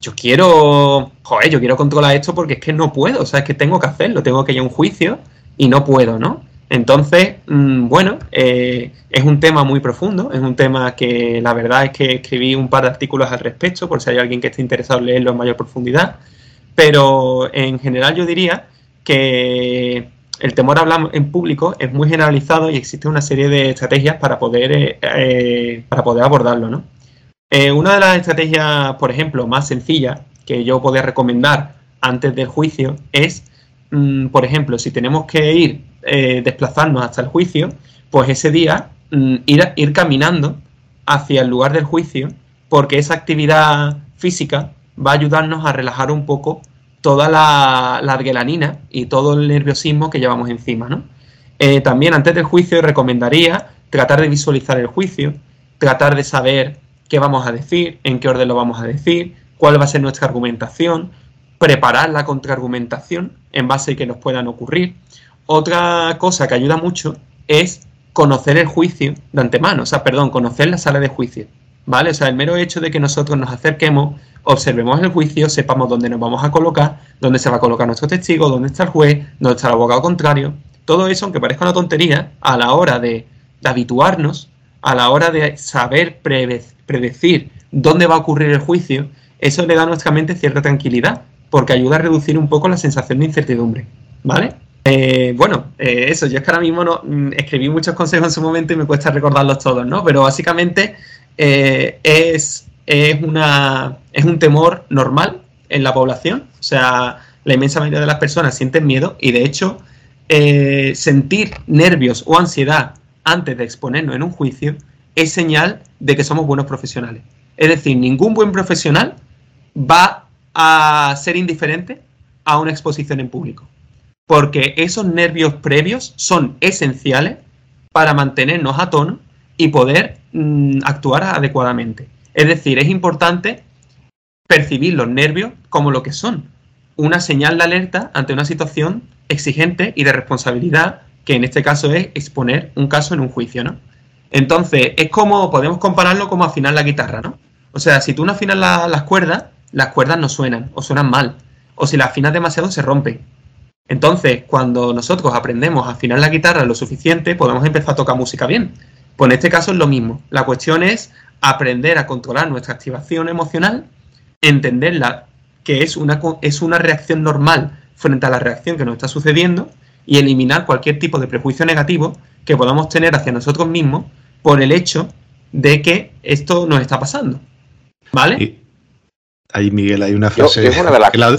Speaker 2: yo quiero, joder, yo quiero controlar esto porque es que no puedo, o sea, es que tengo que hacerlo, tengo que ir a un juicio y no puedo, ¿no? Entonces, mm, bueno, eh, es un tema muy profundo, es un tema que la verdad es que escribí un par de artículos al respecto, por si hay alguien que esté interesado en leerlo en mayor profundidad. Pero en general yo diría que el temor a hablar en público es muy generalizado y existe una serie de estrategias para poder, eh, eh, para poder abordarlo. ¿no? Una de las estrategias, por ejemplo, más sencillas que yo podría recomendar antes del juicio es, mm, por ejemplo, si tenemos que ir, desplazarnos hasta el juicio, pues ese día mm, ir, ir caminando hacia el lugar del juicio, porque esa actividad física va a ayudarnos a relajar un poco toda la, la adrenaline y todo el nerviosismo que llevamos encima, ¿no? Eh, también antes del juicio recomendaría tratar de visualizar el juicio, tratar de saber qué vamos a decir, en qué orden lo vamos a decir, cuál va a ser nuestra argumentación, preparar la contraargumentación en base a que nos puedan ocurrir. Otra cosa que ayuda mucho es conocer el juicio de antemano, o sea, perdón, conocer la sala de juicio, ¿vale? O sea, el mero hecho de que nosotros nos acerquemos, observemos el juicio, sepamos dónde nos vamos a colocar, dónde se va a colocar nuestro testigo, dónde está el juez, dónde está el abogado contrario. Todo eso, aunque parezca una tontería, a la hora de, de habituarnos, a la hora de saber predecir dónde va a ocurrir el juicio, eso le da a nuestra mente cierta tranquilidad, porque ayuda a reducir un poco la sensación de incertidumbre, ¿vale? Eh, bueno, eh, eso, yo es que ahora mismo no, mm, escribí muchos consejos en su momento y me cuesta recordarlos todos, ¿no? Pero básicamente eh, es, es, una, es un temor normal en la población, o sea, la inmensa mayoría de las personas sienten miedo y de hecho sentir nervios o ansiedad antes de exponernos en un juicio es señal de que somos buenos profesionales. Es decir, ningún buen profesional va a ser indiferente a una exposición en público, porque esos nervios previos son esenciales para mantenernos a tono y poder mm, actuar adecuadamente. Es decir, es importante percibir los nervios como lo que son, una señal de alerta ante una situación exigente y de responsabilidad que en este caso es exponer un caso en un juicio, ¿no? Entonces, es como, podemos compararlo como afinar la guitarra, ¿no? O sea, si tú no afinas las cuerdas, las cuerdas no suenan o suenan mal. O si las afinas demasiado, se rompen. Entonces, cuando nosotros aprendemos a afinar la guitarra lo suficiente, podemos empezar a tocar música bien. Pues en este caso es lo mismo. La cuestión es aprender a controlar nuestra activación emocional, entenderla que es una, es una reacción normal frente a la reacción que nos está sucediendo y eliminar cualquier tipo de prejuicio negativo que podamos tener hacia nosotros mismos por el hecho de que esto nos está pasando. ¿Vale?
Speaker 1: Ahí, Miguel, hay una frase que, la,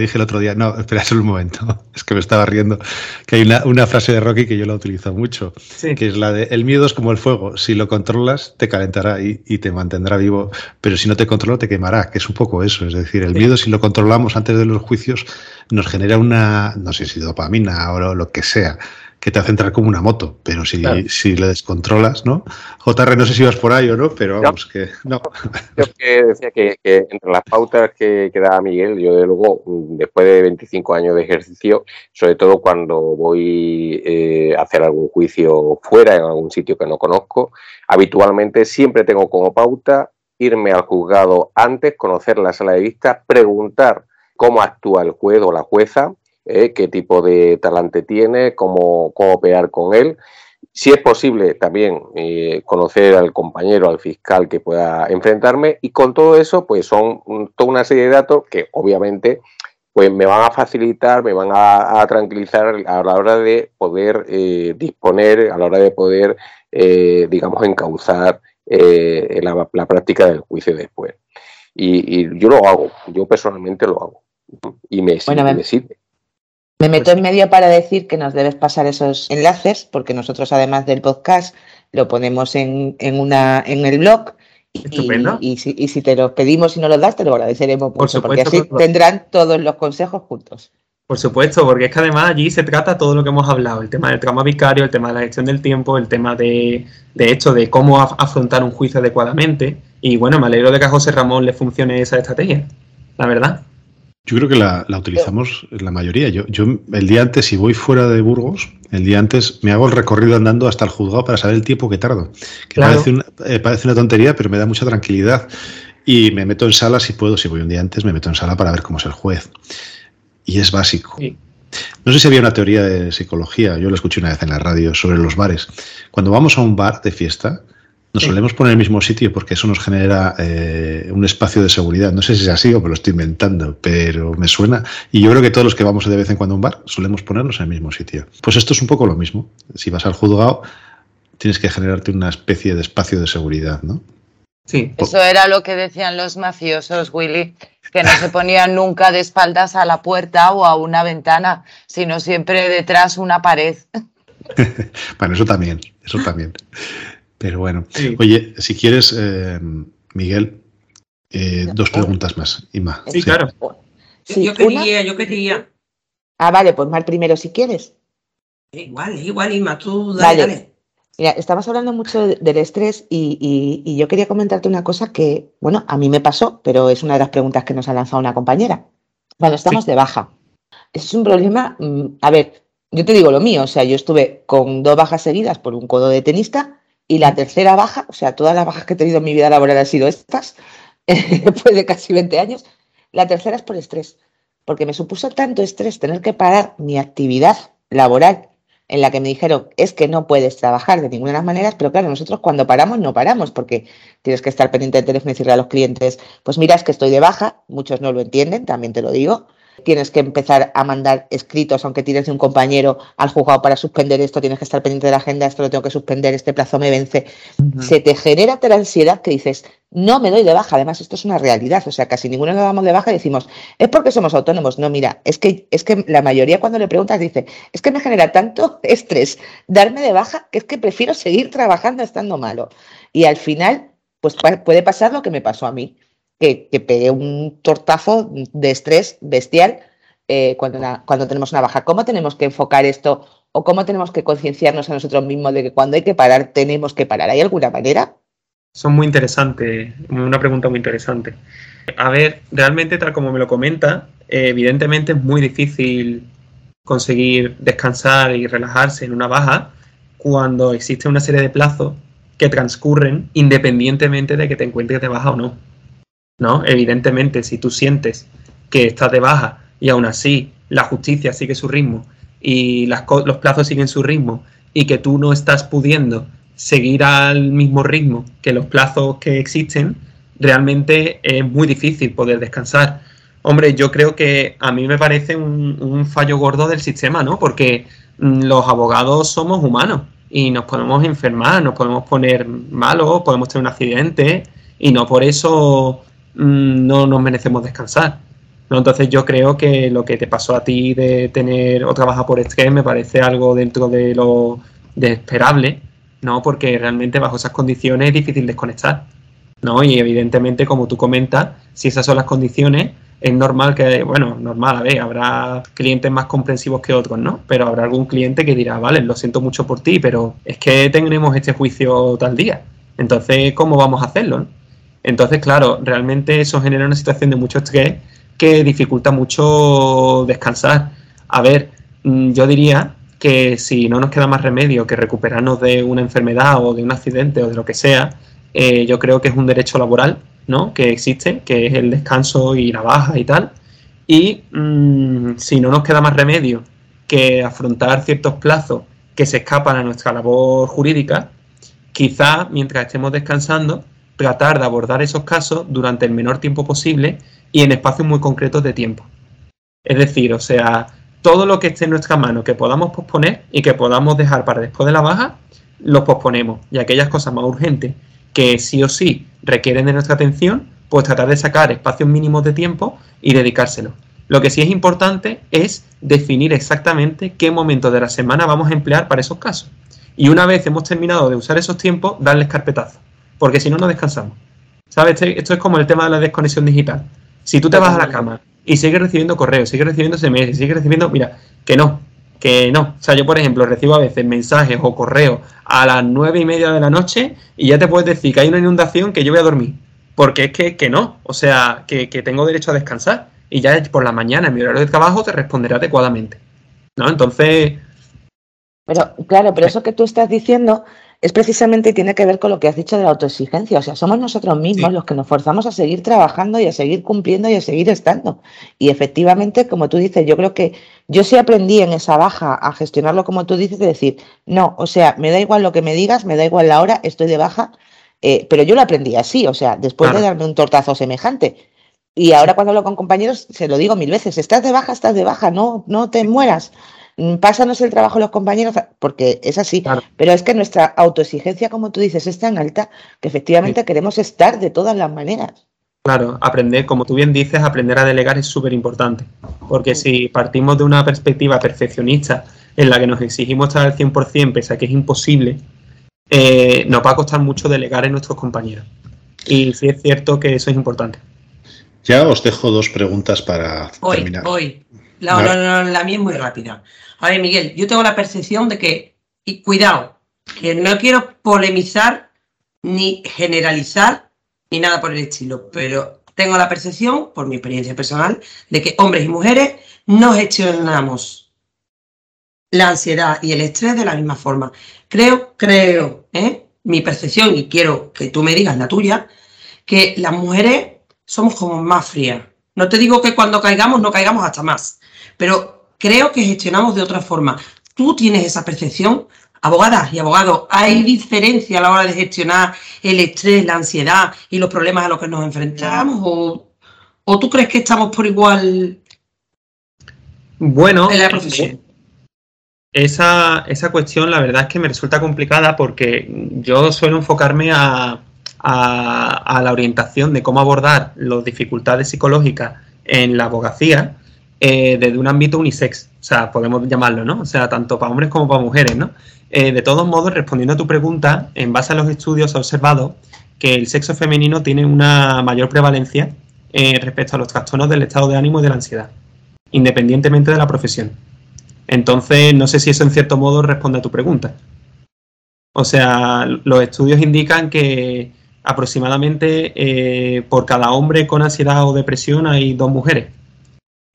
Speaker 1: dije el otro día. No, espera solo un momento. Es que me estaba riendo. Que hay una, frase de Rocky que yo la utilizo mucho, que es la de el miedo es como el fuego. Si lo controlas, te calentará y, te mantendrá vivo, pero si no te controla, te quemará, que es un poco eso. Es decir, el miedo, si lo controlamos antes de los juicios, nos genera una, no sé si dopamina o lo que sea, que te hace entrar como una moto, pero si, si le descontrolas, ¿no? JR, no sé si vas por ahí o no, pero vamos, que no.
Speaker 4: Yo que decía que, entre las pautas que, que, da Miguel, yo de luego, después de 25 años de ejercicio, sobre todo cuando voy eh, a hacer algún juicio fuera, en algún sitio que no conozco, habitualmente siempre tengo como pauta irme al juzgado antes, conocer la sala de vista, preguntar cómo actúa el juez o la jueza, ¿eh? qué tipo de talante tiene, cómo, cómo operar con él. Si es posible, también eh, conocer al compañero, al fiscal que pueda enfrentarme y con todo eso, pues son toda una serie de datos que obviamente pues me van a facilitar, me van a, tranquilizar a la hora de poder eh, disponer, a la hora de poder, digamos, encauzar la, la, práctica del juicio después. Y, yo lo hago, yo personalmente lo hago. Y me, me sirve.
Speaker 5: Me meto en medio para decir que nos debes pasar esos enlaces, porque nosotros, además del podcast, lo ponemos en, una, en el blog. Y, si, te los pedimos y no los das, te lo agradeceremos mucho, porque así tendrán todos los consejos juntos.
Speaker 2: Por supuesto, porque es que además allí se trata todo lo que hemos hablado, el tema del trauma vicario, el tema de la gestión del tiempo, el tema de, de hecho de cómo afrontar un juicio adecuadamente. Y bueno, me alegro de que a José Ramón le funcione esa estrategia, la verdad.
Speaker 1: Yo creo que la, utilizamos la mayoría. Yo, yo el día antes, si voy fuera de Burgos, el día antes me hago el recorrido andando hasta el juzgado para saber el tiempo que tardo. Que parece, una, eh, parece una tontería, pero me da mucha tranquilidad. Y me meto en sala si puedo, si voy un día antes, me meto en sala para ver cómo es el juez. Y es básico. No sé si había una teoría de psicología, yo lo escuché una vez en la radio, sobre los bares. Cuando vamos a un bar de fiesta, nos solemos poner en el mismo sitio porque eso nos genera eh, un espacio de seguridad. No sé si es así o me lo estoy inventando, pero me suena. Y yo creo que todos los que vamos de vez en cuando a un bar solemos ponernos en el mismo sitio. Pues esto es un poco lo mismo. Si vas al juzgado, tienes que generarte una especie de espacio de seguridad, ¿no?
Speaker 5: Sí. Eso era lo que decían los mafiosos, Willy, que no se ponían nunca de espaldas a la puerta o a una ventana, sino siempre detrás una pared.
Speaker 1: bueno, eso también, eso también. Pero bueno, oye, si quieres, eh, Miguel, eh, dos preguntas más.
Speaker 2: Sí, claro.
Speaker 5: Sí,
Speaker 6: yo quería, yo quería.
Speaker 5: Ah, vale, pues Mar primero si quieres.
Speaker 6: Igual, igual, Isma, tú dale,
Speaker 5: Vale.
Speaker 6: dale.
Speaker 5: Mira, estamos hablando mucho de- del estrés y, y- y yo quería comentarte una cosa que, bueno, a mí me pasó, pero es una de las preguntas que nos ha lanzado una compañera. Cuando estamos de baja, es un problema, mm, a ver, yo te digo lo mío, o sea, yo estuve con dos bajas seguidas por un codo de tenista y la tercera baja, o sea, todas las bajas que he tenido en mi vida laboral han sido estas, después de casi 20 años, la tercera es por estrés, porque me supuso tanto estrés tener que parar mi actividad laboral en la que me dijeron es que no puedes trabajar de ninguna de las maneras, pero claro, nosotros cuando paramos no paramos porque tienes que estar pendiente del teléfono y decirle a los clientes, pues mira, es que estoy de baja, muchos no lo entienden, también te lo digo. Tienes que empezar a mandar escritos, aunque tienes de un compañero al juzgado para suspender esto, tienes que estar pendiente de la agenda, esto lo tengo que suspender, este plazo me vence. Se te genera tal ansiedad que dices, no me doy de baja. Además, esto es una realidad. O sea, casi ninguno nos damos de baja y decimos, es porque somos autónomos. No, mira, es que, es que la mayoría cuando le preguntas dice, es que me genera tanto estrés darme de baja que es que prefiero seguir trabajando estando malo. Y al final, pues puede pasar lo que me pasó a mí, que, que un tortazo de estrés bestial eh, cuando, cuando tenemos una baja. ¿Cómo tenemos que enfocar esto o cómo tenemos que concienciarnos a nosotros mismos de que cuando hay que parar, tenemos que parar? ¿Hay alguna manera?
Speaker 2: Son muy interesantes, una pregunta muy interesante. A ver, realmente tal como me lo comenta, eh, evidentemente es muy difícil conseguir descansar y relajarse en una baja cuando existe una serie de plazos que transcurren independientemente de que te encuentres de baja o no. ¿No? Evidentemente, si tú sientes que estás de baja y aún así la justicia sigue su ritmo y las los plazos siguen su ritmo y que tú no estás pudiendo seguir al mismo ritmo que los plazos que existen, realmente es muy difícil poder descansar. Hombre, yo creo que a mí me parece un, un fallo gordo del sistema, ¿no? Porque mm, los abogados somos humanos y nos podemos enfermar, nos podemos poner malos, podemos tener un accidente y no por eso no nos merecemos descansar. ¿no? Entonces yo creo que lo que te pasó a ti de tener otra baja por estrés me parece algo dentro de lo de esperable, ¿no? Porque realmente bajo esas condiciones es difícil desconectar, ¿no? Y evidentemente, como tú comentas, si esas son las condiciones, es normal que, bueno, normal, a ver, habrá clientes más comprensivos que otros, ¿no? Pero habrá algún cliente que dirá, vale, lo siento mucho por ti, pero es que tenemos este juicio tal día. Entonces, ¿cómo vamos a hacerlo? Entonces, claro, realmente eso genera una situación de mucho estrés que dificulta mucho descansar. A ver, mm, yo diría que si no nos queda más remedio que recuperarnos de una enfermedad o de un accidente o de lo que sea, eh, yo creo que es un derecho laboral, ¿no? Que existe, que es el descanso y la baja y tal. Y mm, si no nos queda más remedio que afrontar ciertos plazos que se escapan a nuestra labor jurídica, quizá mientras estemos descansando, tratar de abordar esos casos durante el menor tiempo posible y en espacios muy concretos de tiempo. Es decir, o sea, todo lo que esté en nuestra mano que podamos posponer y que podamos dejar para después de la baja, los posponemos. Y aquellas cosas más urgentes que sí o sí requieren de nuestra atención, pues tratar de sacar espacios mínimos de tiempo y dedicárselo. Lo que sí es importante es definir exactamente qué momento de la semana vamos a emplear para esos casos. Y una vez hemos terminado de usar esos tiempos, darles carpetazo. Porque si no, no descansamos. ¿Sabes? Este- Esto es como el tema de la desconexión digital. Si tú te vas a la cama y sigues recibiendo correos, sigues recibiendo SMS, sigues recibiendo, mira, que no, que no. O sea, yo, por ejemplo, recibo a veces mensajes o correos a las nueve y media de la noche y ya te puedes decir que hay una inundación que yo voy a dormir. Porque es que, que no. O sea, que, que tengo derecho a descansar. Y ya por la mañana, en mi horario de trabajo, te responderé adecuadamente. ¿No? Entonces,
Speaker 5: Pero claro, pero eso que tú estás diciendo es precisamente y tiene que ver con lo que has dicho de la autoexigencia. O sea, somos nosotros mismos
Speaker 2: Sí.
Speaker 5: los que nos forzamos a seguir trabajando y a seguir cumpliendo y a seguir estando. Y efectivamente, como tú dices, yo creo que yo sí aprendí en esa baja a gestionarlo como tú dices, de decir, no, o sea, me da igual lo que me digas, me da igual la hora, estoy de baja, eh, pero yo lo aprendí así, o sea, después de darme un tortazo semejante. Y ahora cuando hablo con compañeros, se lo digo mil veces, estás de baja, estás de baja, no, no te mueras. Mm, Pásanos el trabajo a los compañeros, porque es así.
Speaker 2: Claro.
Speaker 5: Pero es que nuestra autoexigencia, como tú dices, es tan alta que efectivamente queremos estar de todas las maneras.
Speaker 2: Claro, aprender, como tú bien dices, aprender a delegar es súper importante. Porque si partimos de una perspectiva perfeccionista en la que nos exigimos estar al 100% pese a que es imposible, eh, nos va a costar mucho delegar en nuestros compañeros. Y sí es cierto que eso es importante.
Speaker 1: Ya os dejo dos preguntas para
Speaker 6: Voy,
Speaker 1: terminar.
Speaker 6: no, no, la mía es muy rápida. A ver, Miguel, yo tengo la percepción de que, y cuidado, que no quiero polemizar ni generalizar ni nada por el estilo, pero tengo la percepción, por mi experiencia personal, de que hombres y mujeres no gestionamos la ansiedad y el estrés de la misma forma. Creo, creo, ¿eh? mi percepción, y quiero que tú me digas la tuya, que las mujeres somos como más frías. No te digo que cuando caigamos no caigamos hasta más, pero creo que gestionamos de otra forma. ¿Tú tienes esa percepción? Abogadas y abogados, ¿hay diferencia a la hora de gestionar el estrés, la ansiedad y los problemas a los que nos enfrentamos? ¿O, o tú crees que estamos por igual
Speaker 2: Bueno,
Speaker 6: en la profesión?
Speaker 2: esa, esa cuestión la verdad es que me resulta complicada porque yo suelo enfocarme a, a- a la orientación de cómo abordar las dificultades psicológicas en la abogacía eh, desde un ámbito unisex, o sea, podemos llamarlo, ¿no? O sea, tanto para hombres como para mujeres, ¿no? Eh, de todos modos, respondiendo a tu pregunta, en base a los estudios he observado que el sexo femenino tiene una mayor prevalencia eh, respecto a los trastornos del estado de ánimo y de la ansiedad, independientemente de la profesión. Entonces, no sé si eso en cierto modo responde a tu pregunta. O sea, los estudios indican que aproximadamente eh, por cada hombre con ansiedad o depresión hay dos mujeres.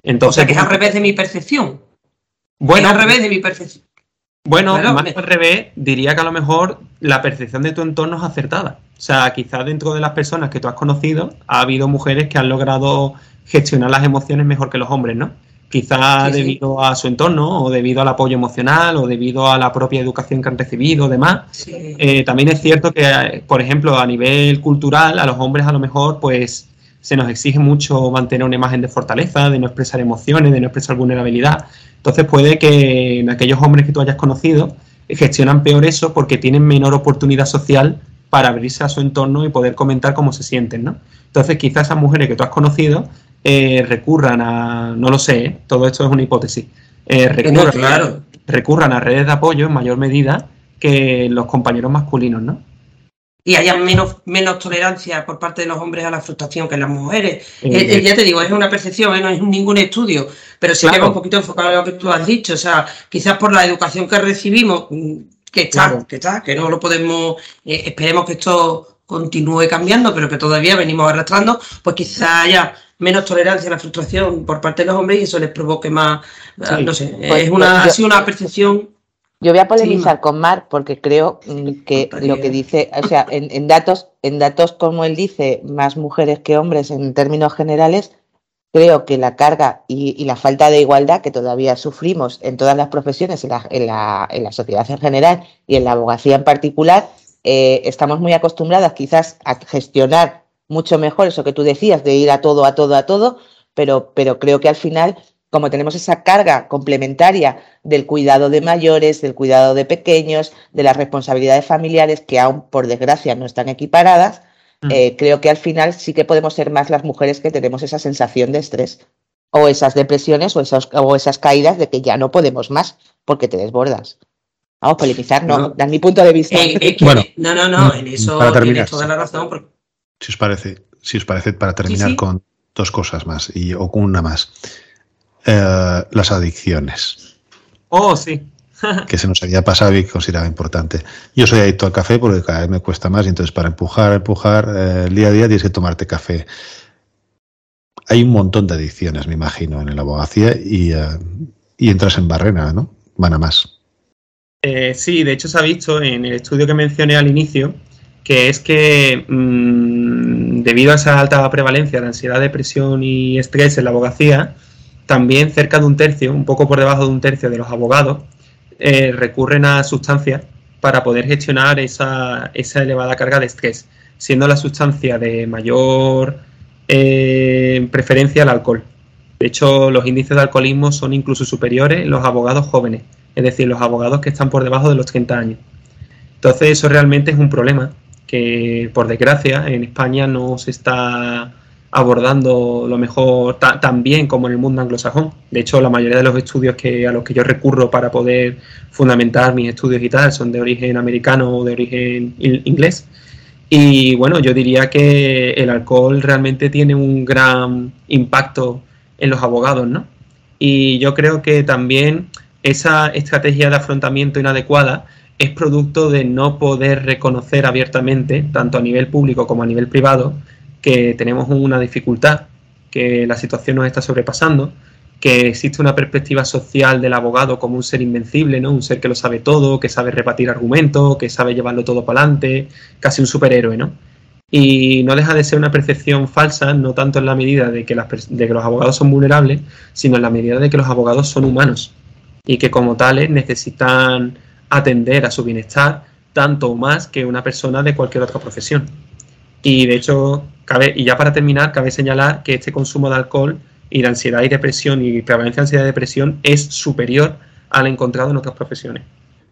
Speaker 6: O
Speaker 2: Entonces,
Speaker 6: sea, que es al revés de mi percepción.
Speaker 2: bueno,
Speaker 6: es al revés de mi percepción.
Speaker 2: bueno,
Speaker 6: Claro,
Speaker 2: más
Speaker 6: me-
Speaker 2: al revés, diría que a lo mejor la percepción de tu entorno es acertada. O sea, quizás dentro de las personas que tú has conocido ha habido mujeres que han logrado gestionar las emociones mejor que los hombres, ¿no? Quizás
Speaker 6: Sí, sí.
Speaker 2: debido a su entorno, o debido al apoyo emocional, o debido a la propia educación que han recibido, demás.
Speaker 6: Sí.
Speaker 2: Eh, también es cierto que, por ejemplo, a nivel cultural, a los hombres a lo mejor, pues se nos exige mucho mantener una imagen de fortaleza, de no expresar emociones, de no expresar vulnerabilidad. Entonces puede que en aquellos hombres que tú hayas conocido eh, gestionan peor eso porque tienen menor oportunidad social para abrirse a su entorno y poder comentar cómo se sienten, ¿no? Entonces quizás esas mujeres que tú has conocido eh, recurran a, no lo sé, ¿eh? todo esto es una hipótesis, eh,
Speaker 6: no,
Speaker 2: recurran,
Speaker 6: claro.
Speaker 2: recurran a redes de apoyo en mayor medida que los compañeros masculinos, ¿no?
Speaker 6: Y haya menos, menos tolerancia por parte de los hombres a la frustración que en las mujeres.
Speaker 2: Eh,
Speaker 6: Eh, eh, ya te digo, es una percepción, eh, no es ningún estudio, pero sí que
Speaker 2: Claro.
Speaker 6: va un poquito enfocado en lo que tú has dicho. O sea, quizás por la educación que recibimos, mm, que está,
Speaker 2: Claro.
Speaker 6: que está, que no lo podemos, eh, esperemos que esto continúe cambiando, pero que todavía venimos arrastrando, pues quizás haya menos tolerancia a la frustración por parte de los hombres y eso les provoque más,
Speaker 2: Sí.
Speaker 6: no sé,
Speaker 5: Pues,
Speaker 6: es una,
Speaker 5: pues,
Speaker 6: ha sido una percepción
Speaker 5: Yo voy a polemizar
Speaker 6: Sí.
Speaker 5: con Mar porque creo mm, que lo que dice, o sea, en, en datos, en datos como él dice, más mujeres que hombres en términos generales, creo que la carga y, y la falta de igualdad que todavía sufrimos en todas las profesiones, en la, en la- en la sociedad en general y en la abogacía en particular, eh, estamos muy acostumbradas quizás a gestionar mucho mejor eso que tú decías, de ir a todo, a todo, a todo, pero, pero creo que al final, como tenemos esa carga complementaria del cuidado de mayores, del cuidado de pequeños, de las responsabilidades familiares que aún por desgracia no están equiparadas,
Speaker 2: Mm.
Speaker 5: eh, creo que al final sí que podemos ser más las mujeres que tenemos esa sensación de estrés o esas depresiones o, esos, o esas caídas de que ya no podemos más porque te desbordas. Vamos, polemizar, no,
Speaker 6: No.
Speaker 5: dar mi punto de vista.
Speaker 6: Eh, que-
Speaker 1: Bueno,
Speaker 6: no, no, no, en eso
Speaker 1: para terminar,
Speaker 6: tienes toda la razón. porque-
Speaker 1: Si os parece, si os parece, para terminar
Speaker 6: sí.
Speaker 1: con dos cosas más y o con una más. Eh, las adicciones,
Speaker 2: Oh, sí.
Speaker 1: que se nos había pasado y consideraba importante. Yo soy adicto al café porque cada vez me cuesta más y entonces para empujar, empujar, eh, el día a día tienes que tomarte café. Hay un montón de adicciones, me imagino, en la abogacía y, eh, y entras en barrena, ¿no? Van a más.
Speaker 2: Eh, sí, de hecho se ha visto en el estudio que mencioné al inicio que es que mm, debido a esa alta prevalencia de ansiedad, depresión y estrés en la abogacía, también cerca de un tercio, un poco por debajo de un tercio de los abogados, eh, recurren a sustancias para poder gestionar esa, esa elevada carga de estrés, siendo la sustancia de mayor eh, preferencia el alcohol. De hecho, los índices de alcoholismo son incluso superiores en los abogados jóvenes, es decir, los abogados que están por debajo de los 30 años. Entonces, eso realmente es un problema que, por desgracia, en España no se está abordando lo mejor ta- tan bien como en el mundo anglosajón. De hecho, la mayoría de los estudios que, a los que yo recurro para poder fundamentar mis estudios y tal son de origen americano o de origen in- inglés. Y bueno, yo diría que el alcohol realmente tiene un gran impacto en los abogados, ¿no? Y yo creo que también esa estrategia de afrontamiento inadecuada es producto de no poder reconocer abiertamente, tanto a nivel público como a nivel privado, que tenemos una dificultad, que la situación nos está sobrepasando, que existe una perspectiva social del abogado como un ser invencible, ¿no? Un ser que lo sabe todo, que sabe rebatir argumentos, que sabe llevarlo todo para adelante, casi un superhéroe, ¿no? Y no deja de ser una percepción falsa, no tanto en la medida de que, de que los abogados son vulnerables, sino en la medida de que los abogados son humanos y que como tales necesitan atender a su bienestar tanto o más que una persona de cualquier otra profesión. Y de hecho, cabe, y ya para terminar, cabe señalar que este consumo de alcohol y de ansiedad y depresión y prevalencia de ansiedad y depresión es superior al encontrado en otras profesiones.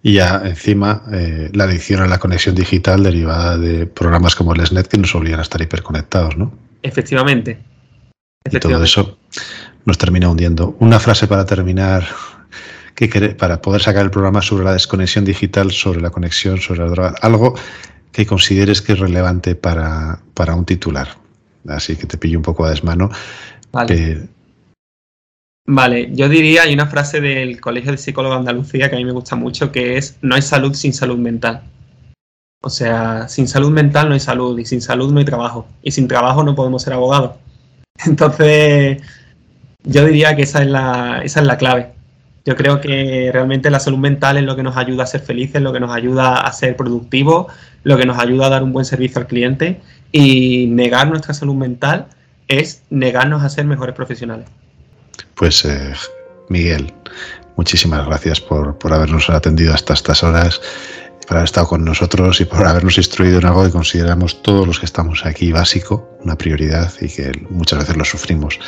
Speaker 1: Y ya encima eh, la adicción a la conexión digital derivada de programas como el SNET que nos obligan a estar hiperconectados, ¿no?
Speaker 2: Efectivamente.
Speaker 1: Y todo eso nos termina hundiendo. Una frase para terminar, que para poder sacar el programa sobre la desconexión digital, sobre la conexión, sobre la droga, algo que consideres que es relevante para, para un titular. Así que te pillo un poco a desmano.
Speaker 2: Vale. Vale, yo diría, hay una frase del Colegio de Psicólogos de Andalucía que a mí me gusta mucho, que es, no hay salud sin salud mental. O sea, sin salud mental no hay salud y sin salud no hay trabajo. Y sin trabajo no podemos ser abogados. Entonces, yo diría que esa es la, esa es la clave. Yo creo que realmente la salud mental es lo que nos ayuda a ser felices, lo que nos ayuda a ser productivos, lo que nos ayuda a dar un buen servicio al cliente y negar nuestra salud mental es negarnos a ser mejores profesionales.
Speaker 1: Pues eh, Miguel, muchísimas gracias por, por habernos atendido hasta estas horas por haber estado con nosotros y por habernos instruido en algo que consideramos todos los que estamos aquí básico, una prioridad y que muchas veces lo sufrimos.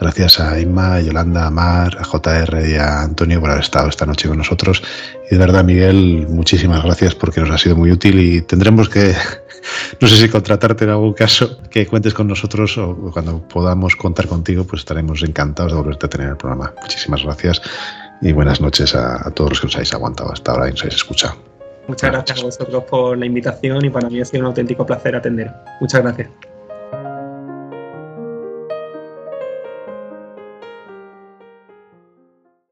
Speaker 1: Gracias a Inma, a Yolanda, a Mar, a JR y a Antonio por haber estado esta noche con nosotros. Y de verdad, Miguel, muchísimas gracias porque nos ha sido muy útil y tendremos que, no sé si contratarte en algún caso, que cuentes con nosotros o cuando podamos contar contigo, pues estaremos encantados de volverte a tener el programa. Muchísimas gracias y buenas noches a, a todos los que nos habéis aguantado hasta ahora y nos habéis escuchado.
Speaker 2: Muchas gracias a vosotros por la invitación y para mí ha sido un auténtico placer atender. Muchas gracias.